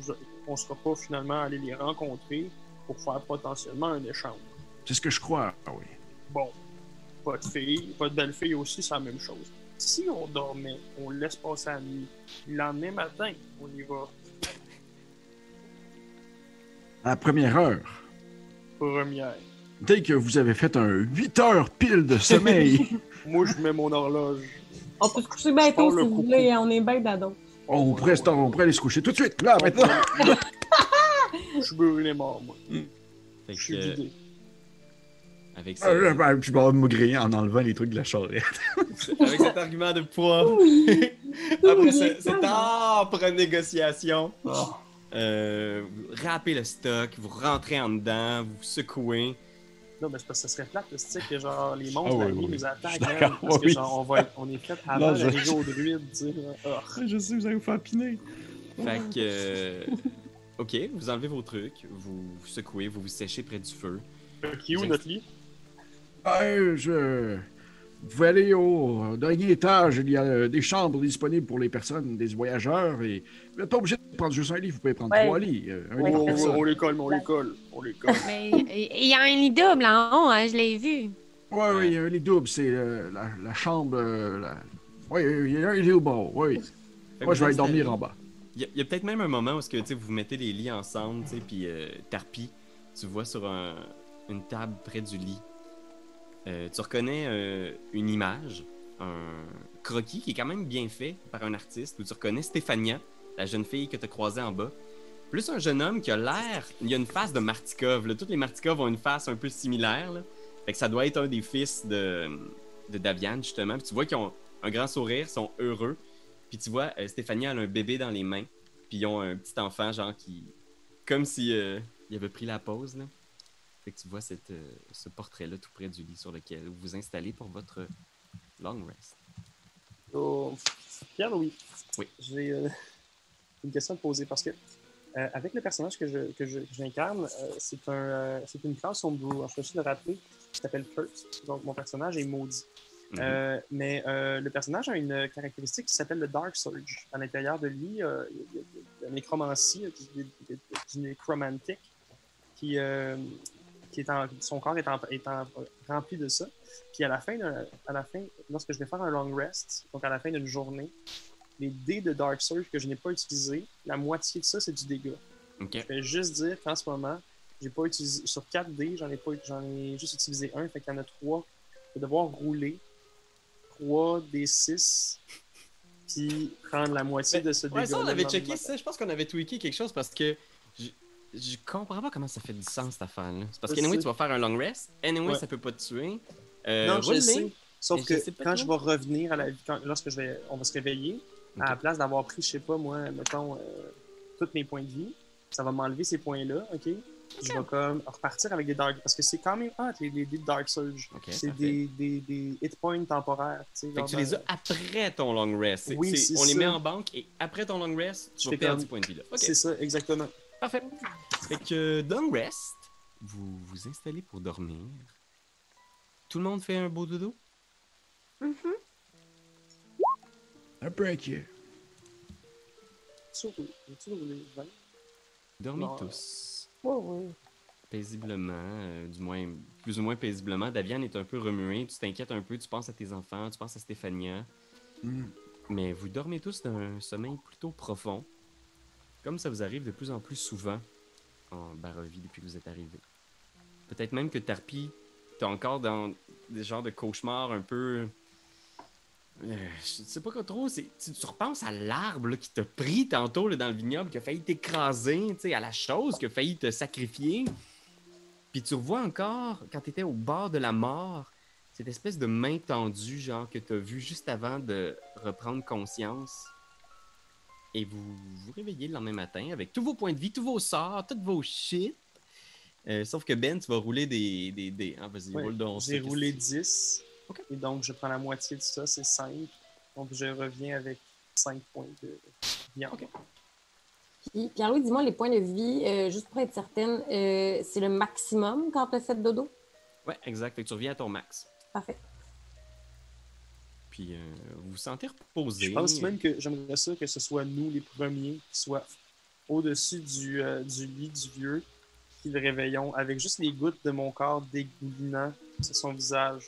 vous- on sera pas finalement allé les rencontrer pour faire potentiellement un échange. C'est ce que je crois. Ah oui. Bon, votre fille, votre belle-fille aussi, c'est la même chose. Si on dormait, on laisse passer la nuit, lendemain matin, on y va. À la première heure, Première. Dès que vous avez fait un 8 heures pile de sommeil, Moi, je mets mon horloge. On peut se coucher bien tôt le si vous coucou. voulez, on est bien d'ado. on, pourrait, on pourrait aller se coucher tout de suite, là, maintenant. Je suis brûlé mort, moi. Fait Je suis que, euh, vidé. avec, ce- Euh, ben, puis je vais me griller en enlevant les trucs de la charrette. avec cet argument de poids, Oui. après Oui, ce- cette âpre négociation, euh, vous râpez le stock, vous rentrez en dedans, vous secouez. Non, mais c'est parce que ça serait plate, tu sais, que genre les monstres Ah ouais, la nuit ouais, nous attaquent, d'accord, parce que oui. genre on, va on est fait avant Non, je- d'arriver aux druides, tu sais. Ah. je sais, vous allez vous faire piner. Fait que. euh, ok, vous enlevez vos trucs, vous vous secouez, vous vous séchez près du feu. Qui est où notre lit? Euh, je... Vous pouvez aller au dernier étage, il y a euh, des chambres disponibles pour les personnes, des voyageurs, et vous n'êtes pas obligé de prendre juste un lit, vous pouvez prendre Ouais. trois lits. euh, un lit oh, on les colle, on les colle. On les colle. Mais il y a un lit double en haut, hein, je l'ai vu. Oui, oui, il y a un lit double, c'est euh, la, la chambre. euh, la- Oui, il y a un lit au bord, oui. Moi, je vais aller dormir en bas. Il y a, peut-être même un moment où que, vous mettez les lits ensemble, tu sais, puis euh, Tarpi, tu vois sur un- une table près du lit, euh, tu reconnais euh, une image, un croquis qui est quand même bien fait par un artiste, où tu reconnais Stéphania, la jeune fille que tu as croisée en bas, plus un jeune homme qui a l'air, il y a une face de Martikov, là. toutes les Martikov ont une face un peu similaire, que ça doit être un des fils de, Davian, justement, tu vois qu'ils ont un grand sourire, sont heureux, puis tu vois, euh, Stéphania a un bébé dans les mains. Puis ils ont un petit enfant, genre, qui. Comme si euh, il avait pris la pause. Fait que tu vois cette, euh, ce portrait-là tout près du lit sur lequel vous vous installez pour votre long rest. Oh, Pierre-Louis. Oui. J'ai euh, une question à te poser parce que euh, avec le personnage que je que je- que j'incarne, c'est un c'est une classe. Alors, je vais juste le rappeler. qui s'appelle Kurt. Donc mon personnage est maudit. Mhm. Mais le personnage a une caractéristique qui s'appelle le Dark Surge. À l'intérieur de lui, il y a- de la nécromancie, du, nécromantique, qui, qui est en, son corps est, en- est en- rempli de ça. Puis à la fin, à la fin, lorsque je vais faire un long rest, donc à la fin d'une journée, les dés de Dark Surge que je n'ai pas utilisés, la moitié de ça, c'est du dégât. Ok. Je vais juste dire qu'en ce moment, j'ai pas utilisé sur 4 dés, j'en ai pas j'en ai juste utilisé un, fait qu'il y en a 3. Je vais devoir rouler 3 des 6 puis prendre la moitié de ce dégât. Ouais, ça, on avait checké ça. Je pense qu'on avait tweaké quelque chose parce que je, comprends pas comment ça fait du sens, cette affaire-là. C'est parce qu'anyway, tu vas faire un long rest. Anyway, Ouais. ça peut pas te tuer. Euh, Non, je roule-les. sais. Sauf que je sais pas quand je vais revenir à la vie, quand- lorsque je vais, on va se réveiller, à la place d'avoir pris, je sais pas moi, mettons, euh, tous mes points de vie, ça va m'enlever ces points-là, ok? Je vais comme repartir avec des dark. Parce que c'est quand même hot, les, les Dark Surge. C'est des, des, des hit points temporaires. Fait que tu les as après ton long rest. Oui, on les met en banque et après ton long rest, tu Je vas perdre du point de vie là. Ok, C'est ça, exactement. Parfait. Fait que long rest, vous vous installez pour dormir. Tout le monde fait un beau dodo? Un peu inquiet. Dormez Non, tous. Oui, oui. Paisiblement, euh, du moins, plus ou moins paisiblement. Daviane est un peu remuée, tu t'inquiètes un peu, tu penses à tes enfants, tu penses à Stéphania. Hmm. Mais vous dormez tous d'un sommeil plutôt profond. Comme ça vous arrive de plus en plus souvent en Barovie depuis que vous êtes arrivé. Peut-être même que Tarpi, t'es encore dans des genres de cauchemars un peu. Euh, sais pas trop. Tu, tu repenses à l'arbre qui t'a pris tantôt dans le vignoble, qui a failli t'écraser, à la chose qui a failli te sacrifier. Puis tu revois encore, quand tu étais au bord de la mort, cette espèce de main tendue, genre, que tu as vu juste avant de reprendre conscience. Et vous vous réveillez le lendemain matin avec tous vos points de vie, tous vos sorts, toutes vos shit. Euh, sauf que Ben, tu vas rouler des. des, des... Ah, vas-y, Ouais, roule donc. ça, J'ai roulé que- 10. Ok. Et donc, je prends la moitié de ça, c'est 5. Donc, je reviens avec 5 points de viande. Ok. Puis, Pierre-Louis, dis-moi, les points de vie, euh, juste pour être certaine, euh, c'est le maximum quand tu as fait dodo? Ouais, exact. Fait que tu reviens à ton max. Parfait. Puis euh, vous vous sentez reposé. Je pense même que j'aimerais ça que ce soit nous les premiers qui soient au-dessus du, euh, du lit du vieux, qui le réveillons avec juste les gouttes de mon corps dégoulinant sur son visage.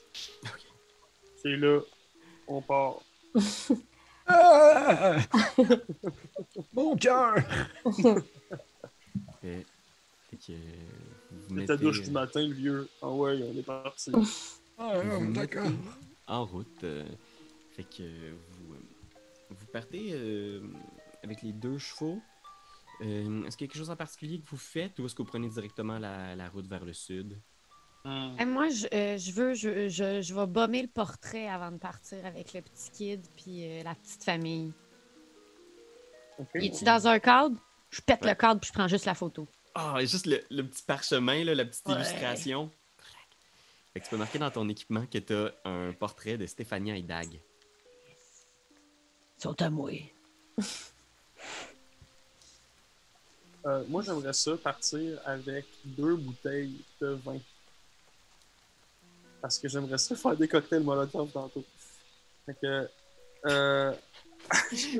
C'est là, on part. Ah! Mon cœur! Fait, fait que euh, vous C'est ta mettez, douche du matin, le vieux. Ah ouais, on est parti. Ah, vous d'accord. mettez en route. euh, fait que vous, euh, vous partez euh, avec les deux chevaux. Euh, est-ce qu'il y a quelque chose en particulier que vous faites ou est-ce que vous prenez directement la, la route vers le sud? Hmm. Moi, je, euh, je veux, je, je, je vais bomber le portrait avant de partir avec le petit kid puis euh, la petite famille. Ok. Il est-tu dans un cadre? Je pète Ouais. le cadre puis je prends juste la photo. Ah, et juste le, le petit parchemin, là, la petite Ouais. illustration. Fait que tu peux marquer dans ton équipement que tu as un portrait de Stéphania et Dag. Ils sont à moi. Euh, moi, j'aimerais ça partir avec deux bouteilles de vin. Parce que j'aimerais ça faire des cocktails Molotov tantôt. Fait que. Euh...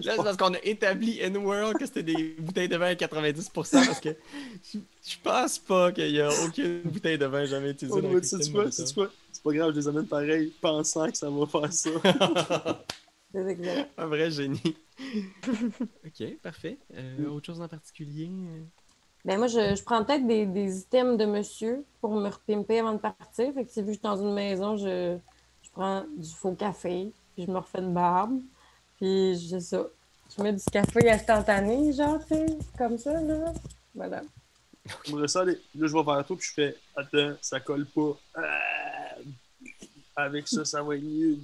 Là, c'est parce qu'on a établi in world que c'était des bouteilles de vin à 90% parce que je, je pense pas qu'il y a aucune bouteille de vin jamais utilisée Oh? C'est pas grave, je les amène pareil, pensant que ça va faire ça. Un vrai génie. ok, parfait. Euh, autre chose en particulier? euh? Ben moi, je, je prends peut-être des, des items de monsieur pour me repimper avant de partir. Fait que si vu que je suis dans une maison, je, je prends du faux café, puis je me refais une barbe, puis je ça. Je mets du café instantané, genre, tu sais, comme ça, là. Voilà. J'aimerais ça aller. Là, je vais vers toi, puis je fais Attends, ça colle pas. Ah! Avec ça, ça va être mieux.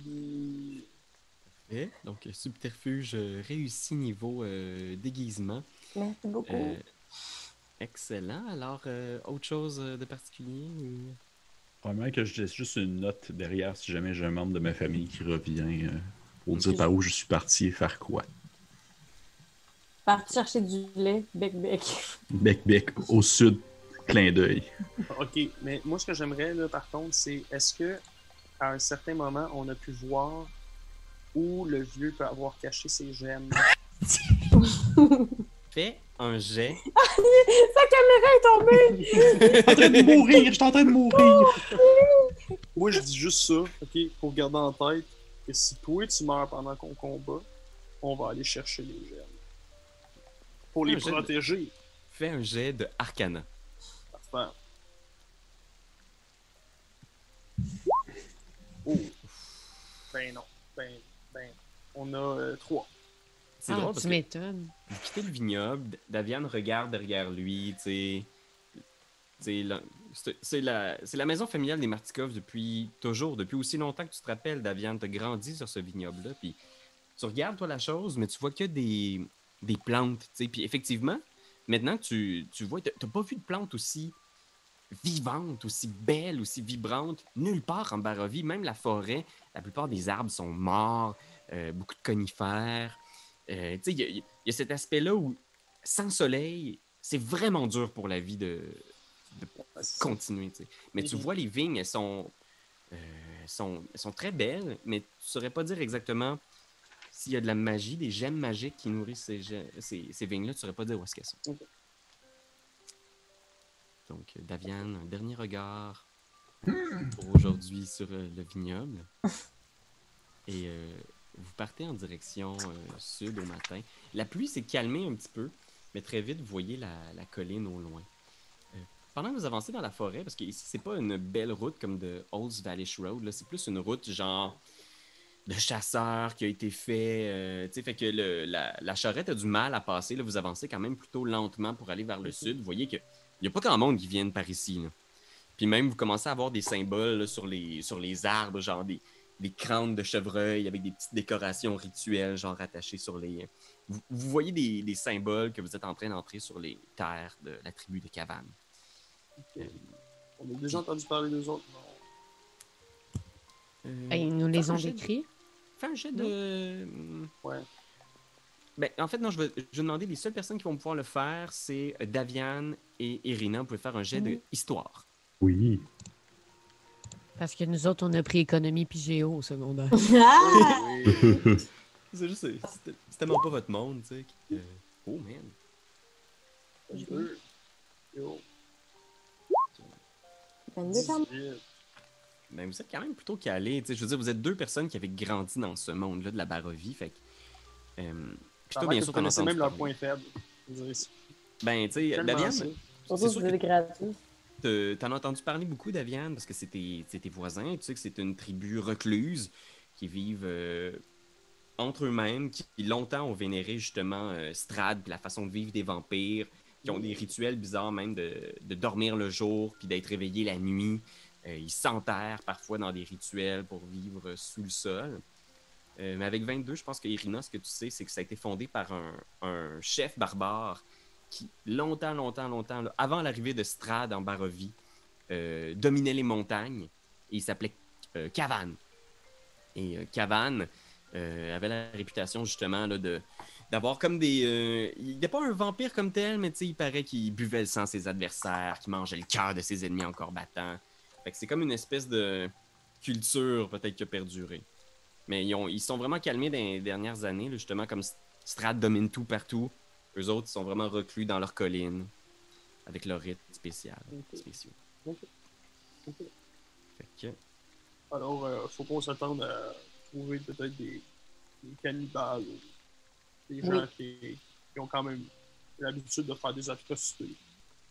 Parfait. Donc, subterfuge euh, réussi niveau euh, déguisement. Merci beaucoup. Euh, excellent. Alors, euh, autre chose de particulier? ou- Probablement que je laisse juste une note derrière si jamais j'ai un membre de ma famille qui revient euh, pour dire par où je suis parti et faire quoi. Parti chercher du lait, bec bec. Bec bec au sud, clin d'œil. Ok, mais moi, ce que j'aimerais, là, par contre, c'est est-ce que à un certain moment, on a pu voir où le vieux peut avoir caché ses gemmes Fais un jet. Sa caméra est tombée! Je suis en train de mourir, je suis en train de mourir. Moi, je dis juste ça, ok, pour garder en tête que si toi, tu meurs pendant qu'on combat, on va aller chercher les gemmes. Pour les protéger. Fais un jet de Arcana. Parfait. Oh. Ben non. Ben, ben, on a euh, trois. C'est Ah, drôle parce tu m'étonnes. vous quittez le vignoble, Daviane regarde derrière lui, tu sais. C'est c'est la, c'est la maison familiale des Martikov depuis toujours, depuis aussi longtemps que tu te rappelles, Daviane. Tu as grandi sur ce vignoble-là. Puis tu regardes, toi, la chose, mais tu vois que des, des plantes. tu sais. Puis effectivement, maintenant que tu, tu vois, tu n'as pas vu de plantes aussi vivantes, aussi belles, aussi vibrantes, nulle part en Barovie, même la forêt. La plupart des arbres sont morts, beaucoup de conifères. Euh, tu sais, il y, a- il y a cet aspect-là où, sans soleil, c'est vraiment dur pour la vie de, de continuer. Mais tu Mhm. vois, les vignes, elles sont, euh, elles sont, elles sont très belles, mais tu ne saurais pas dire exactement s'il y a de la magie, des gemmes magiques qui nourrissent ces, ge- ces, ces vignes-là. Tu ne saurais pas dire où est-ce qu'elles sont. Donc, euh, Daviane, un dernier regard pour aujourd'hui sur euh, le vignoble. Et euh, vous partez en direction euh, sud au matin. La pluie s'est calmée un petit peu. Mais très vite, vous voyez la, la colline au loin. Euh, pendant que vous avancez dans la forêt, parce que ici, c'est pas une belle route comme de Old Valley Road, là, c'est plus une route genre de chasseur qui a été fait. euh, tu sais, fait que le- la, la charrette a du mal à passer. Là, vous avancez quand même plutôt lentement pour aller vers le sud. Vous voyez qu'il n'y a pas grand monde qui vienne par ici. là. Puis même, vous commencez à avoir des symboles là, sur, les, sur les arbres, genre des, des crânes de chevreuil avec des petites décorations rituelles, genre attachées sur les. Vous, vous voyez des, des symboles que vous êtes en train d'entrer sur les terres de la tribu de Cavan. Ok. On a déjà entendu parler d'eux autres. non? Euh, ils nous les ont de- décrits. Fais un jet de. Ouais. Ben, en fait, non, je vais, je vais demander les seules personnes qui vont pouvoir le faire, c'est Daviane et Irina. Vous pouvez faire un jet de histoire. Oui. Parce que nous autres, on a pris économie puis géo au secondaire. Ah! C'est juste, c'est tellement pas votre monde, tu sais. que- Oh man. Deux. Yo. 22 femmes. 18. Ben, vous êtes quand même plutôt sais. Je veux dire, vous êtes deux personnes qui avaient grandi dans ce monde-là de la Barovie. Fait que. Euh, puis toi, bien que sûr, vous t'en as même leurs parler. points faibles. Je dirais, c'est Ben, tu sais. Surtout c'est si sûr que gratuit. Te- t'en as entendu parler beaucoup, Daviane, parce que c'est tes, voisins. Tu sais que c'est une tribu recluse qui vivent euh, entre eux-mêmes, qui longtemps ont vénéré justement euh, Strad, puis la façon de vivre des vampires, qui ont des rituels bizarres même de, de dormir le jour, puis d'être réveillés la nuit. Euh, ils s'enterrent parfois dans des rituels pour vivre sous le sol. Euh, mais avec 22, je pense que Irina, ce que tu sais, c'est que ça a été fondé par un, un chef barbare qui, longtemps, longtemps, longtemps, avant l'arrivée de Strad en Barovie, euh, dominait les montagnes il s'appelait euh, Cavan. Et euh, Cavan euh, avait la réputation justement de d'avoir comme des. il n'est pas un vampire comme tel, mais il paraît qu'il buvait le sang de ses adversaires, qu'il mangeait le cœur de ses ennemis encore battants. C'est comme une espèce de culture peut-être qui a perduré. Mais ils, ont, ils sont vraiment calmés dans les dernières années, justement, comme Strad domine tout partout. Eux autres, ils sont vraiment reclus dans leur colline, avec leur rite spécial, Ok. spéciaux. Ok. Ok. Fait que, Alors, euh, faut qu'on s'attende à trouver peut-être des, des cannibales ou des gens qui, qui ont quand même l'habitude de faire des atrocités.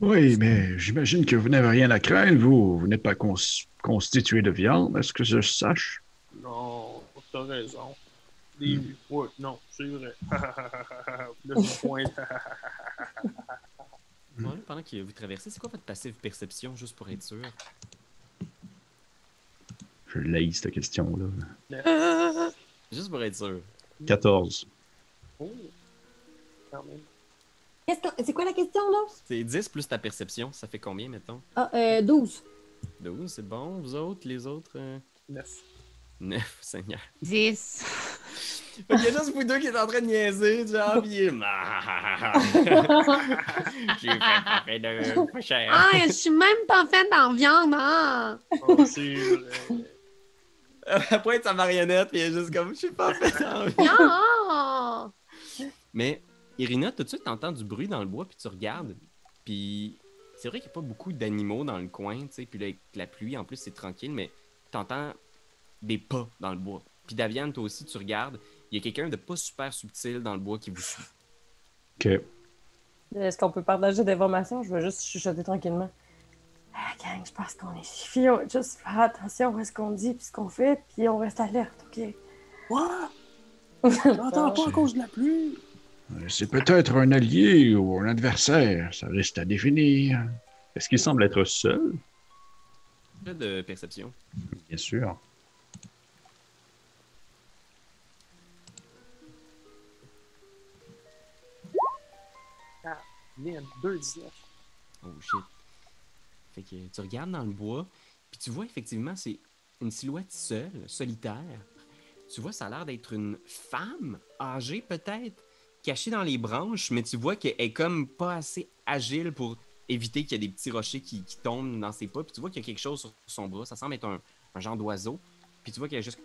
Oui, mais j'imagine que vous n'avez rien à craindre, vous. Vous n'êtes pas cons- constitué de viande, est-ce que je sache? Non, t'as raison. Des... Ouais, non, c'est vrai. Là, je pointe. Bon, là, pendant que vous traversez, c'est quoi votre passive perception, juste pour être sûr? Je l'ai, cette question-là. Juste pour être sûr. 14. Oh, C'est quoi la question, là? C'est 10 plus ta perception, ça fait combien, mettons? Ah, euh, 12. 12, c'est bon. Vous autres, les autres? euh, Neuf. 9, Seigneur. 10. Fait qu'il y a juste vous deux qui êtes en train de niaiser, genre, pis il est- J'ai fait pas fait de cher. Ah, je suis même pas faite en viande, hein? Vrai. Après, être sa marionnette, pis il est juste comme, je suis pas fait envie. Non! Mais, Irina, tout de suite, t'entends du bruit dans le bois, puis tu regardes? Puis, c'est vrai qu'il n'y a pas beaucoup d'animaux dans le coin, tu sais. Puis là, avec la pluie, en plus, c'est tranquille, mais t'entends des pas dans le bois. Puis, Daviane, toi aussi, tu regardes. Il y a quelqu'un de pas super subtil dans le bois qui vous suit. Ok. Est-ce qu'on peut partager des informations? Je vais juste chuchoter tranquillement. Ah, gang, je pense qu'on est suffit. On juste faire attention à ce qu'on dit puis ce qu'on fait, puis on reste alerte, OK? Quoi? J'entends pas à cause de la pluie. Euh, C'est peut-être un allié ou un adversaire, ça reste à définir. Est-ce qu'il semble être seul? Pas de perception. Bien sûr. Man, 2-19. Oh shit. Fait que tu regardes dans le bois, puis tu vois effectivement, c'est une silhouette seule, solitaire. Tu vois, ça a l'air d'être une femme âgée peut-être, cachée dans les branches, mais tu vois qu'elle est comme pas assez agile pour éviter qu'il y ait des petits rochers qui, tombent dans ses pas. Puis tu vois qu'il y a quelque chose sur son bras, ça semble être un, genre d'oiseau. Puis tu vois qu'elle est juste...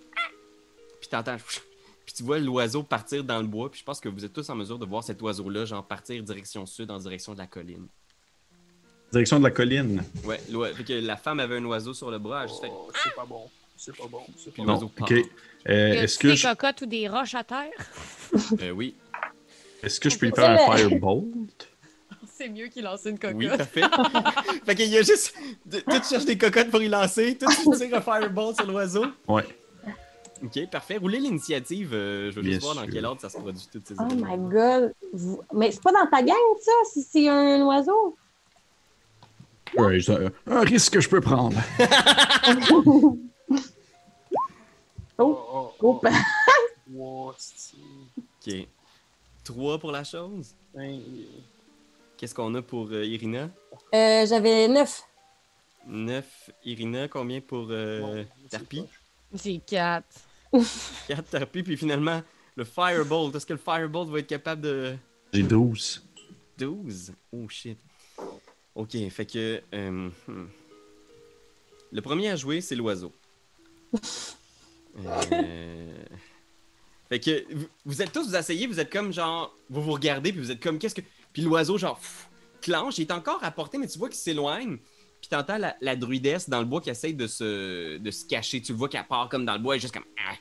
Puis t'entends... Puis tu vois l'oiseau partir dans le bois, puis je pense que vous êtes tous en mesure de voir cet oiseau-là, genre partir direction sud en direction de la colline. Direction de la colline. Ouais, l'oi- fait que la femme avait un oiseau sur le bras, elle a juste fait. Oh, c'est pas bon. C'est pas bon. C'est Puis pas bon. part. Ok. Euh, est-ce que des je, cocottes ou des roches à terre? Euh, oui. est-ce que je peux lui faire un firebolt? c'est mieux qu'il lance une cocotte. Oui, parfait. fait qu'il y a juste. Toi, tu cherches des cocottes pour y lancer. Toi, tu tires un fireball sur l'oiseau. Ouais. Ok, parfait. Roulez l'initiative. euh, je veux Bien juste voir dans quel ordre ça se produit, toutes ces Oh my god. Vous- Mais c'est pas dans ta gang, ça, si c'est un oiseau? Ouais, c'est un, un risque que je peux prendre. Oh, oh, Oh, oh. C'est- Ok. 3 pour la chose? Qu'est-ce qu'on a pour euh, Irina? Euh, J'avais neuf. 9. Irina, combien pour euh, bon, c'est Tarpi. J'ai quatre. 4 Tarpi, puis finalement, le Firebolt. Est-ce que le Firebolt va être capable de. J'ai 12. 12 Oh shit. Ok, fait que. euh, hmm. Le premier à jouer, c'est l'oiseau. Euh, Fait que vous, vous êtes tous, vous asseyez, vous êtes comme genre. Vous vous regardez, puis vous êtes comme qu'est-ce que. Puis l'oiseau, genre, pff, clenche, il est encore à portée, mais tu vois qu'il s'éloigne. Puis t'entends la, la druidesse dans le bois qui essaye de se, de se cacher. Tu le vois qu'elle part comme dans le bois, elle est juste comme. ah,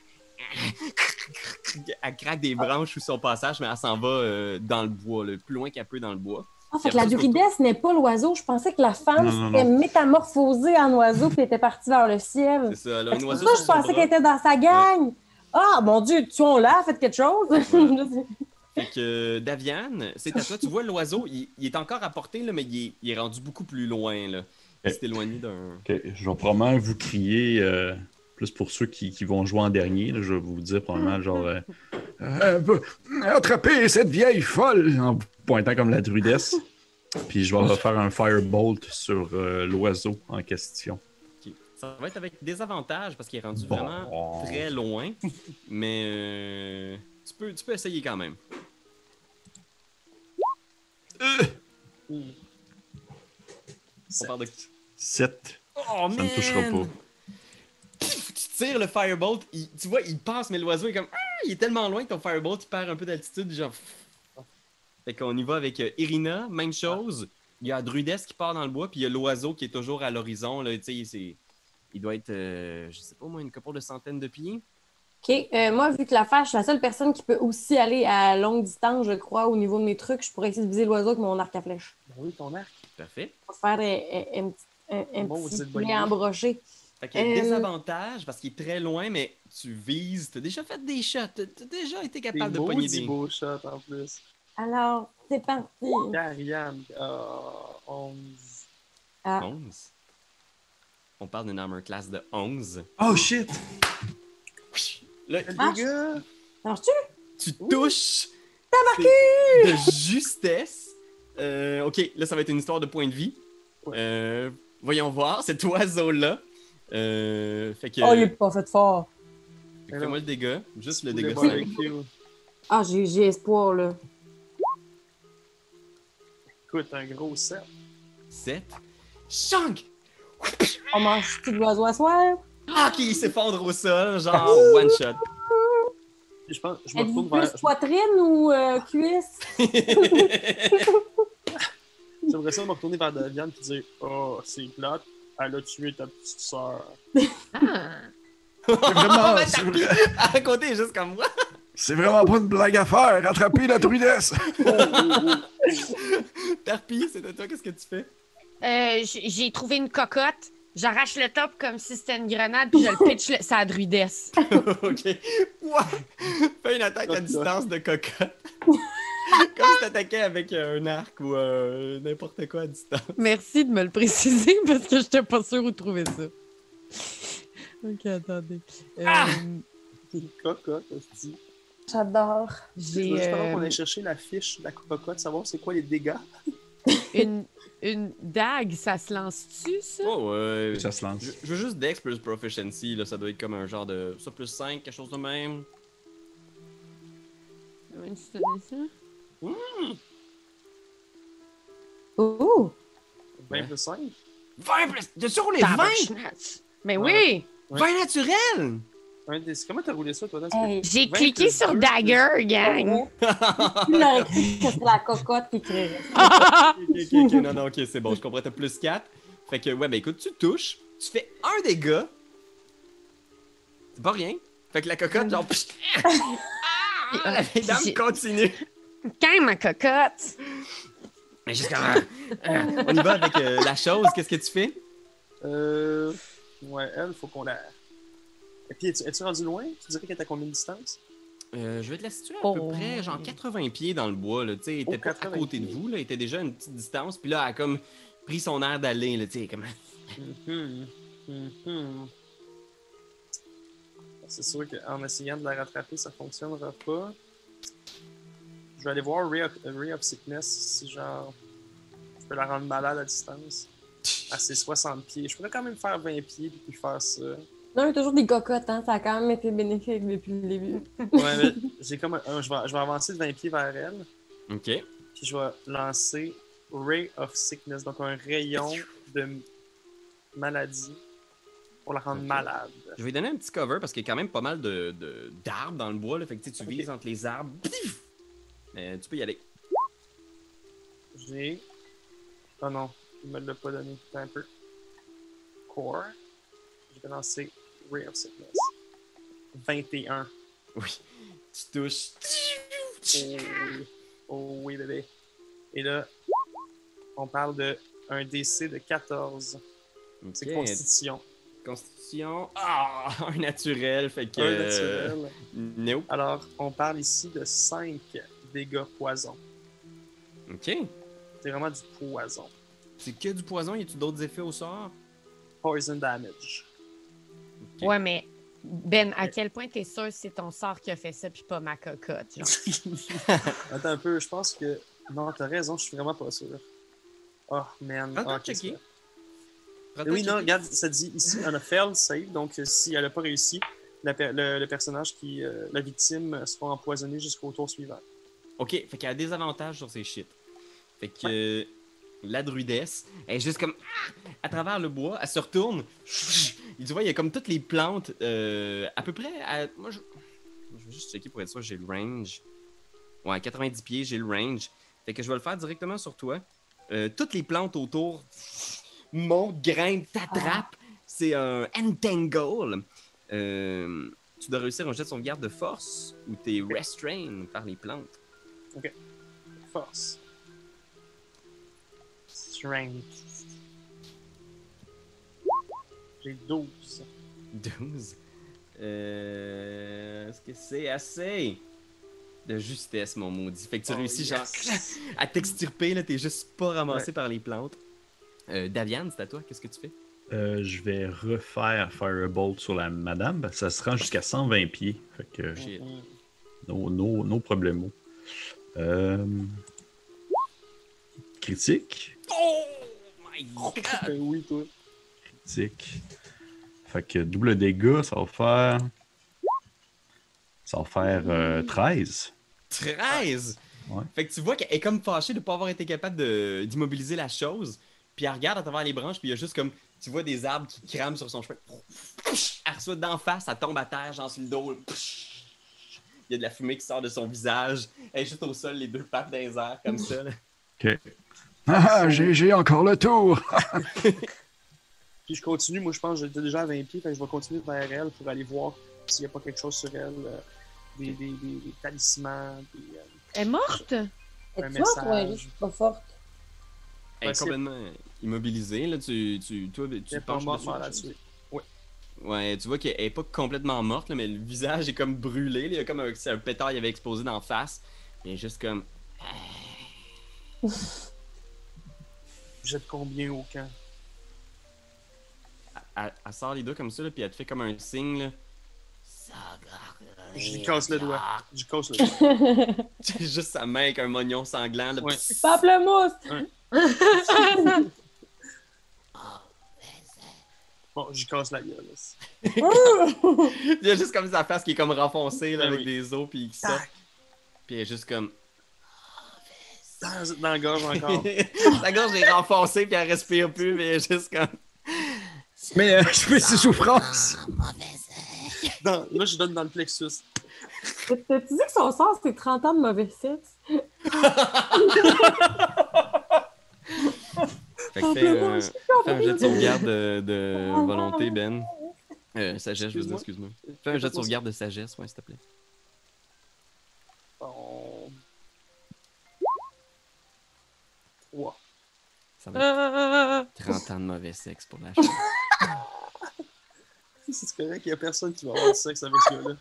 Elle craque des branches sous son passage, mais elle s'en va euh, dans le bois, le plus loin qu'elle peut dans le bois. Ah, fait que la druidesse n'est pas l'oiseau. Je pensais que la femme s'était métamorphosée en oiseau puis était partie vers le C'est ciel. ça, C'est oiseau ça que sur je pensais bras. qu'elle était dans sa gang. Ah, mon Dieu, tuons-la, faites quelque chose. Fait que euh, Daviane, c'est à toi. Tu vois l'oiseau, il, il est encore à portée, là, mais il est, il est rendu beaucoup plus loin. Là. Il Ok. s'est éloigné d'un. Ok, Je vais probablement vous crier, euh, plus pour ceux qui, qui vont jouer en dernier, là, je vais vous dire probablement genre. euh, Euh, attrapez cette vieille folle! en pointant comme la druidesse. Puis je vais faire un firebolt sur euh, l'oiseau en question. Ça va être avec des avantages parce qu'il est rendu Bon. vraiment très loin. mais euh, tu, peux, tu peux essayer quand même. On parle de. 7. Oh, Ça ne touchera pas. Tires le firebolt, il- tu vois, il passe, mais l'oiseau est comme. Ah, il est tellement loin que ton firebolt, il perd un peu d'altitude. Genre. Fait qu'on y va avec euh, Irina, même chose. Il y a Druidesse qui part dans le bois, puis il y a l'oiseau qui est toujours à l'horizon. là, Tu sais, c'est. Il doit être, euh, je sais pas moi, une couple de centaines de pieds. OK. euh, moi, vu que la fâche, je suis la seule personne qui peut aussi aller à longue distance, je crois, au niveau de mes trucs, je pourrais essayer de viser l'oiseau avec mon arc à flèche. Ben oui, ton arc. Parfait. Pour faire un, un- un petit- un- Bon, petit embroché. Fait qu'il y a Euh, désavantage parce qu'il est très loin, mais tu vises. T'as déjà fait des shots. T'as t'as déjà été Des capable de pogner des. beaux shots en plus. Alors, c'est parti. Euh, 11. Ah, 11. On parle d'une armor class de 11. Oh shit! Les gars! marche-tu? tu touches. C'est De justesse. Euh, ok, là, ça va être une histoire de point de vie. Ouais. Euh, voyons voir, cet oiseau-là. Euh, fait que. Oh, il est pas fait fort. fait Fais-moi le dégât. Juste le dégât. sec. Ah, j'ai j'ai espoir, là. Écoute, un gros 7. 7. Chunk! On mange-tu de l'oiseau à soir? Ah, ok, il s'effondre au sol, genre one shot. Je pense, je me Êtes-vous retourne vers. plus poitrine ou euh, cuisse? J'aimerais ça me retourner vers Daviane et dire Oh, c'est plate, elle a tué ta petite sœur. Ah! C'est vraiment, c'est vrai- À raconter juste comme moi. c'est vraiment pas une blague à faire! Attrapez la druidesse! Tarpi, c'est à toi, qu'est-ce que tu fais? Euh, j'ai trouvé une cocotte. J'arrache le top comme si c'était une grenade, puis je le pitch le... ça a druidesse. ok. Ouais. Fais une attaque à distance de cocotte. Comme si t'attaquais avec euh, un arc ou euh, n'importe quoi à distance. Merci de me le préciser parce que j'étais pas sûre où trouver ça. Ok, attendez. Euh, Ah! Cocotte, aussi. J'adore. J'ai Juste avant euh, qu'on aille chercher la fiche de la cocotte, savoir c'est quoi les dégâts. une, une dague, ça se lance-tu, ça? Oh ouais. Ça se lance. Je, je veux juste Dex plus Proficiency, là, ça doit être comme un genre de. Ça plus 5, quelque chose de même. Ouais, tu ça? Ouh! 20 Ouais. plus 5. 20 plus. T'as roulé 20? Tabarnak. Mais oui! 20 naturel! Un des- Comment t'as roulé ça, toi? Dans Hey, J'ai 20 cliqué sur deux, Dagger, gang! Tu l'aurais cru que c'était la cocotte qui créerait. ok, ok, ok, non, non, ok, c'est bon, je comprends, t'as plus 4. Fait que, ouais, ben écoute, tu touches, tu fais un dégât. C'est pas rien. Fait que la cocotte, genre, ah, la vieille dame continue. Quand ma cocotte! Mais juste comme. euh, on y va avec euh, la chose. Qu'est-ce que tu fais? Euh. Ouais, elle, faut qu'on la. Et puis, es-tu es-tu rendu loin? Tu dirais qu'elle est à combien de distance? Euh, je vais te la situer à Oh. peu près, genre 80 pieds dans le bois. Là, tu sais, elle était Oh, pas à 80 côté de vous, là, elle était déjà à une petite distance. Puis là, elle a comme pris son air d'aller. là, tu sais, comme... Mhm. Mhm. C'est sûr qu'en essayant de la rattraper, ça fonctionnera pas. Je vais aller voir Ray of, Ray of Sickness si genre je peux la rendre malade à distance. À ses 60 pieds. Je pourrais quand même faire 20 pieds puis faire ça. Non, il y a toujours des cocottes, hein. Ça a quand même été bénéfique depuis le début. Ouais, mais j'ai comme un- un- je, vais, je vais avancer de 20 pieds vers elle. OK. Puis je vais lancer Ray of Sickness, donc un rayon de maladie pour la rendre malade. Je vais donner un petit cover parce qu'il y a quand même pas mal de, de- d'arbres dans le bois. Là, fait que tu sais, tu vises entre les arbres. Pif! Mais tu peux y aller. J'ai. Oh non, il me l'a pas donné. Un peu. Core. Je vais lancer Ray of Sickness. 21. Oui. Tu touches. Oh oui. Oh oui, bébé. Et là, on parle de un DC de 14. C'est. Constitution. Constitution. Ah! Un naturel. Fait que. Un euh, naturel. Nope. Alors, on parle ici de 5 dégâts poison. OK. C'est vraiment du poison. C'est que du poison? Y a-tu d'autres effets au sort? Poison damage. Ok. Ouais, mais Ben, à quel point t'es sûr que c'est ton sort qui a fait ça, puis pas ma cocotte? Genre? Attends un peu, je pense que. Non, t'as raison, je suis vraiment pas sûr. Oh man. Ah, checker. Prends Oui, non, regarde, ça dit ici, on a failed save, donc euh, si elle n'a pas réussi, la per- le, le personnage qui. euh, la victime sera empoisonnée jusqu'au tour suivant. Ok, fait qu'elle a des avantages sur ses shit. Fait que euh, la druidesse, elle est juste comme ah! à travers le bois, elle se retourne. Tu vois, il y a comme toutes les plantes euh, à peu près. à- moi, je... je vais juste checker pour être sûr, j'ai le range. Ouais, à 90 pieds, j'ai le range. Fait que je vais le faire directement sur toi. Euh, toutes les plantes autour montent, grimpent, t'attrapent. C'est un entangle. Euh, tu dois réussir un jet de sauvegarde de force ou t'es restrained par les plantes. Force. Strength. J'ai 12. 12. Euh... Est-ce que c'est assez? De justesse, mon maudit? Fait que tu Oh, réussis, yes. genre, à t'extirper, là, t'es juste pas ramassé par les plantes. Euh, Daviane, c'est à toi, qu'est-ce que tu fais? Euh, je vais refaire Firebolt sur la madame. Ça se rend jusqu'à 120 pieds. Fait que Shit. Mhm. no, no, no problemo. Euh... Critique. Oh my god! Oui, toi. Critique. Fait que double dégâts, ça va faire. Ça va faire euh, 13. 13! Ouais. Fait que tu vois qu'elle est comme fâchée de pas avoir été capable de- d'immobiliser la chose. Puis elle regarde à travers les branches, puis il y a juste comme. Tu vois des arbres qui crament sur son chemin. Elle reçoit d'en face, elle tombe à terre, genre sur le dos. Il y a de la fumée qui sort de son visage. Elle est juste au sol, les deux pattes dans les airs, comme ça. là. Ah, j'ai j'ai encore le tour. Puis je continue, moi je pense que j'étais déjà à 20 pieds, fait que je vais continuer vers elle pour aller voir s'il n'y a pas quelque chose sur elle. euh, des, des, des, des talismans, des, euh, Elle est morte? Un Es-tu forte ou elle est juste pas forte? Elle est complètement immobilisée. Là. Tu, tu, toi, tu elle est pas penches morte, dessus, mort la là-dessus. Ouais, tu vois qu'elle est pas complètement morte, là, mais le visage est comme brûlé. là. Il y a comme un, si un pétard il avait explosé d'en face. Il est juste comme. Jette combien au camp? Elle, elle sort les doigts comme ça, là, puis elle te fait comme un signe. Là. Je lui casse le doigt. Je lui casse le doigt. C'est juste sa main avec un mognon sanglant. Là, Ouais. Pamplemousse! Bon, je lui casse la gueule. Il y a juste comme sa face qui est comme renfoncée là, Ben avec oui. des os, puis qui sort. Puis elle est juste comme. Dans, dans la gorge encore. Sa gorge est renfoncée, puis elle respire plus, mais elle est juste comme. Mais euh, je fais ses souffrances. Dans- là, je donne dans le plexus. T'as-tu dit que son sort, c'est 30 ans de mauvais sexe? Fait que fais, euh, fais un jet de sauvegarde de, de volonté, Ben. Euh, sagesse, je veux dire, excuse-moi. Fais un jet de sauvegarde de sagesse, ouais, s'il te plaît. Bon. Ça va être Euh, 30 ans de mauvais sexe pour la chambre. C'est correct, il y a personne qui va avoir du sexe avec ce gars-là.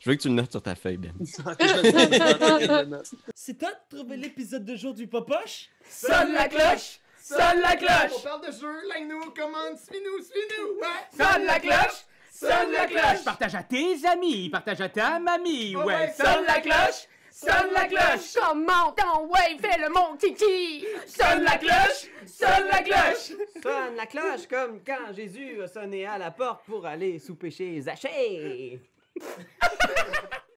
Je veux que tu le notes sur ta feuille, Ben. C'est toi de trouver l'épisode de jour du Popoche? Sonne la cloche! Sonne la cloche! On parle de jeu, like-nous, commande, suis-nous, suis-nous! Ouais! Sonne la cloche! Sonne la cloche! Partage à tes amis, partage à ta mamie, Ouais, ouais! Sonne la cloche! Sonne la cloche! Comment ton ouais, fais le mon kiki! Sonne la cloche! Sonne la cloche! Sonne la cloche comme quand Jésus a sonné à la porte pour aller souper chez Zachée.